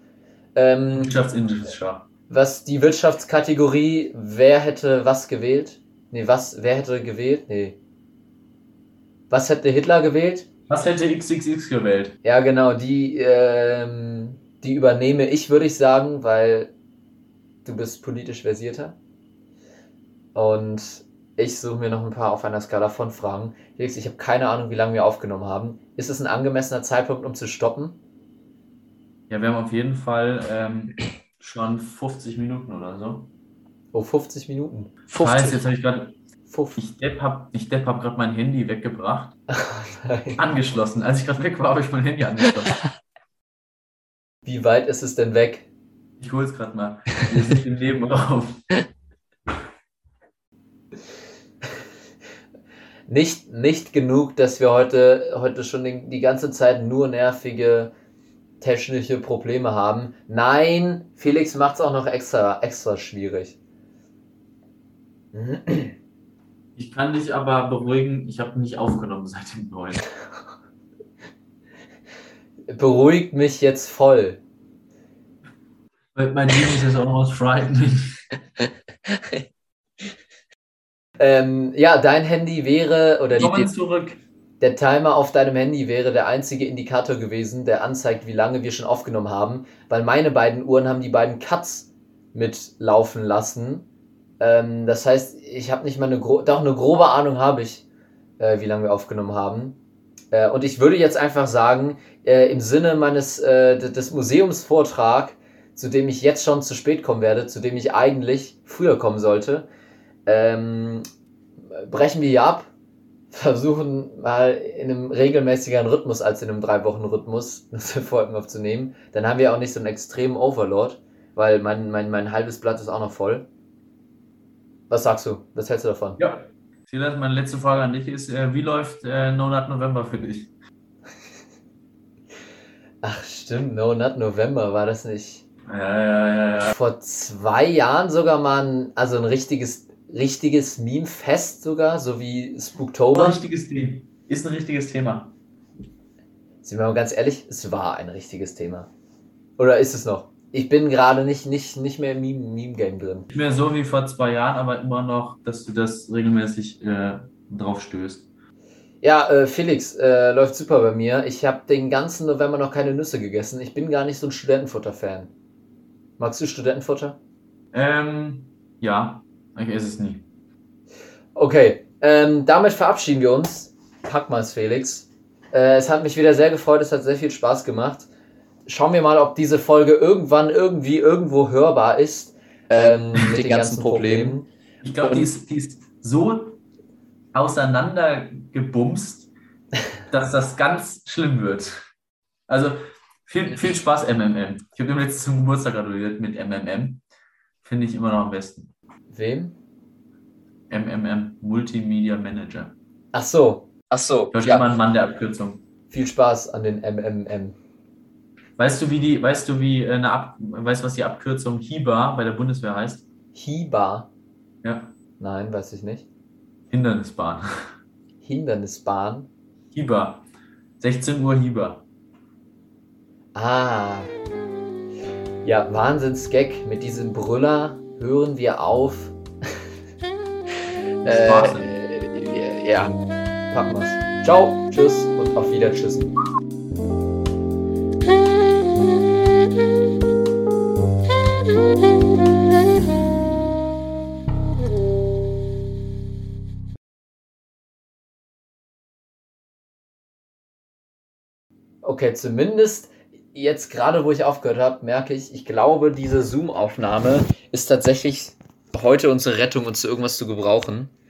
Speaker 1: Ähm,
Speaker 2: Wirtschaftsindustrie.
Speaker 1: was die Wirtschaftskategorie, wer hätte was gewählt? Nee, was, wer hätte gewählt? Nee. Was hätte Hitler gewählt?
Speaker 2: Was hätte XXX gewählt?
Speaker 1: Ja, genau, die, ähm, die übernehme ich, würde ich sagen, weil du bist politisch versierter. Und ich suche mir noch ein paar auf einer Skala von Fragen. Felix, ich habe keine Ahnung, wie lange wir aufgenommen haben. Ist es ein angemessener Zeitpunkt, um zu stoppen?
Speaker 2: Ja, wir haben auf jeden Fall ähm, schon 50 Minuten oder so.
Speaker 1: Oh, 50 Minuten.
Speaker 2: Scheiße, jetzt habe ich gerade.
Speaker 1: 50.
Speaker 2: Ich Depp hab, ich Depp hab gerade mein Handy weggebracht. Angeschlossen. Als ich gerade weg war, habe ich mein Handy angeschlossen.
Speaker 1: Wie weit ist es denn weg?
Speaker 2: Ich hol's gerade mal. Wir sind im Nebenraum.
Speaker 1: Nicht, nicht genug, dass wir heute, heute schon die, die ganze Zeit nur nervige technische Probleme haben. Nein, Felix macht es auch noch extra, extra schwierig.
Speaker 2: Ich kann dich aber beruhigen, ich habe nicht aufgenommen seit dem neuen.
Speaker 1: Beruhigt mich jetzt voll.
Speaker 2: Mein Lieblings ist auch aus Frightening.
Speaker 1: Ähm, ja, dein Handy wäre, oder die,
Speaker 2: zurück.
Speaker 1: der Timer auf deinem Handy wäre der einzige Indikator gewesen, der anzeigt, wie lange wir schon aufgenommen haben, weil meine beiden Uhren haben die beiden Cuts mitlaufen lassen. Ähm, das heißt, ich habe nicht mal eine, gro doch eine grobe Ahnung habe ich, äh, wie lange wir aufgenommen haben. Äh, und ich würde jetzt einfach sagen, äh, im Sinne meines äh, des Museumsvortrag, zu dem ich jetzt schon zu spät kommen werde, zu dem ich eigentlich früher kommen sollte, ähm, brechen wir hier ab, versuchen mal in einem regelmäßigeren Rhythmus als in einem drei Wochen Rhythmus Folgen aufzunehmen. Dann haben wir auch nicht so einen extremen Overload, weil mein, mein, mein halbes Blatt ist auch noch voll. Was sagst du? Was hältst du davon?
Speaker 2: Ja. Silas, meine letzte Frage an dich ist, äh, wie läuft äh, No Nut November für dich?
Speaker 1: Ach stimmt, No Nut November war das nicht.
Speaker 2: Ja, ja, ja, ja.
Speaker 1: Vor zwei Jahren sogar mal ein, also ein richtiges, richtiges Meme-Fest sogar, so wie
Speaker 2: Ein
Speaker 1: Spooktober.
Speaker 2: richtiges Thema. Ist ein richtiges Thema.
Speaker 1: Sind wir mal ganz ehrlich, es war ein richtiges Thema. Oder ist es noch? Ich bin gerade nicht, nicht, nicht mehr im Meme- Meme-Game drin.
Speaker 2: Nicht mehr so wie vor zwei Jahren, aber immer noch, dass du das regelmäßig äh, drauf stößt.
Speaker 1: Ja, äh, Felix, äh, läuft super bei mir. Ich habe den ganzen November noch keine Nüsse gegessen. Ich bin gar nicht so ein Studentenfutter-Fan. Magst du Studentenfutter?
Speaker 2: Ähm, ja, ich esse es nie.
Speaker 1: Okay, ähm, damit verabschieden wir uns. Pack mal's, Felix. Äh, es hat mich wieder sehr gefreut, es hat sehr viel Spaß gemacht. Schauen wir mal, ob diese Folge irgendwann irgendwie irgendwo hörbar ist. Ähm, mit den ganzen Problemen.
Speaker 2: Ich glaube, die ist, die ist so auseinandergebumst, dass das ganz schlimm wird. Also viel, viel Spaß, MMM. Ich habe ihm letztens zum Geburtstag gratuliert mit MMM. Finde ich immer noch am besten.
Speaker 1: Wem?
Speaker 2: MMM, Multimedia Manager.
Speaker 1: Ach so. Ach so.
Speaker 2: Ich schon
Speaker 1: Ja.
Speaker 2: immer ein Mann der Abkürzung.
Speaker 1: Viel Spaß an den MMM.
Speaker 2: Weißt du, wie die, weißt du, wie eine Ab, weißt was die Abkürzung HIBA bei der Bundeswehr heißt?
Speaker 1: Hiba.
Speaker 2: Ja,
Speaker 1: Nein, weiß ich nicht.
Speaker 2: Hindernisbahn.
Speaker 1: Hindernisbahn.
Speaker 2: HIBA. 16 Uhr HIBA.
Speaker 1: Ah. Ja, Wahnsinnsgag. Mit diesem Brüller hören wir auf. Äh, ja, packen wir's. Ciao, tschüss und auf wieder Okay, zumindest jetzt gerade, wo ich aufgehört habe, merke ich, ich glaube, diese Zoom-Aufnahme ist tatsächlich heute unsere Rettung, uns zu irgendwas zu gebrauchen.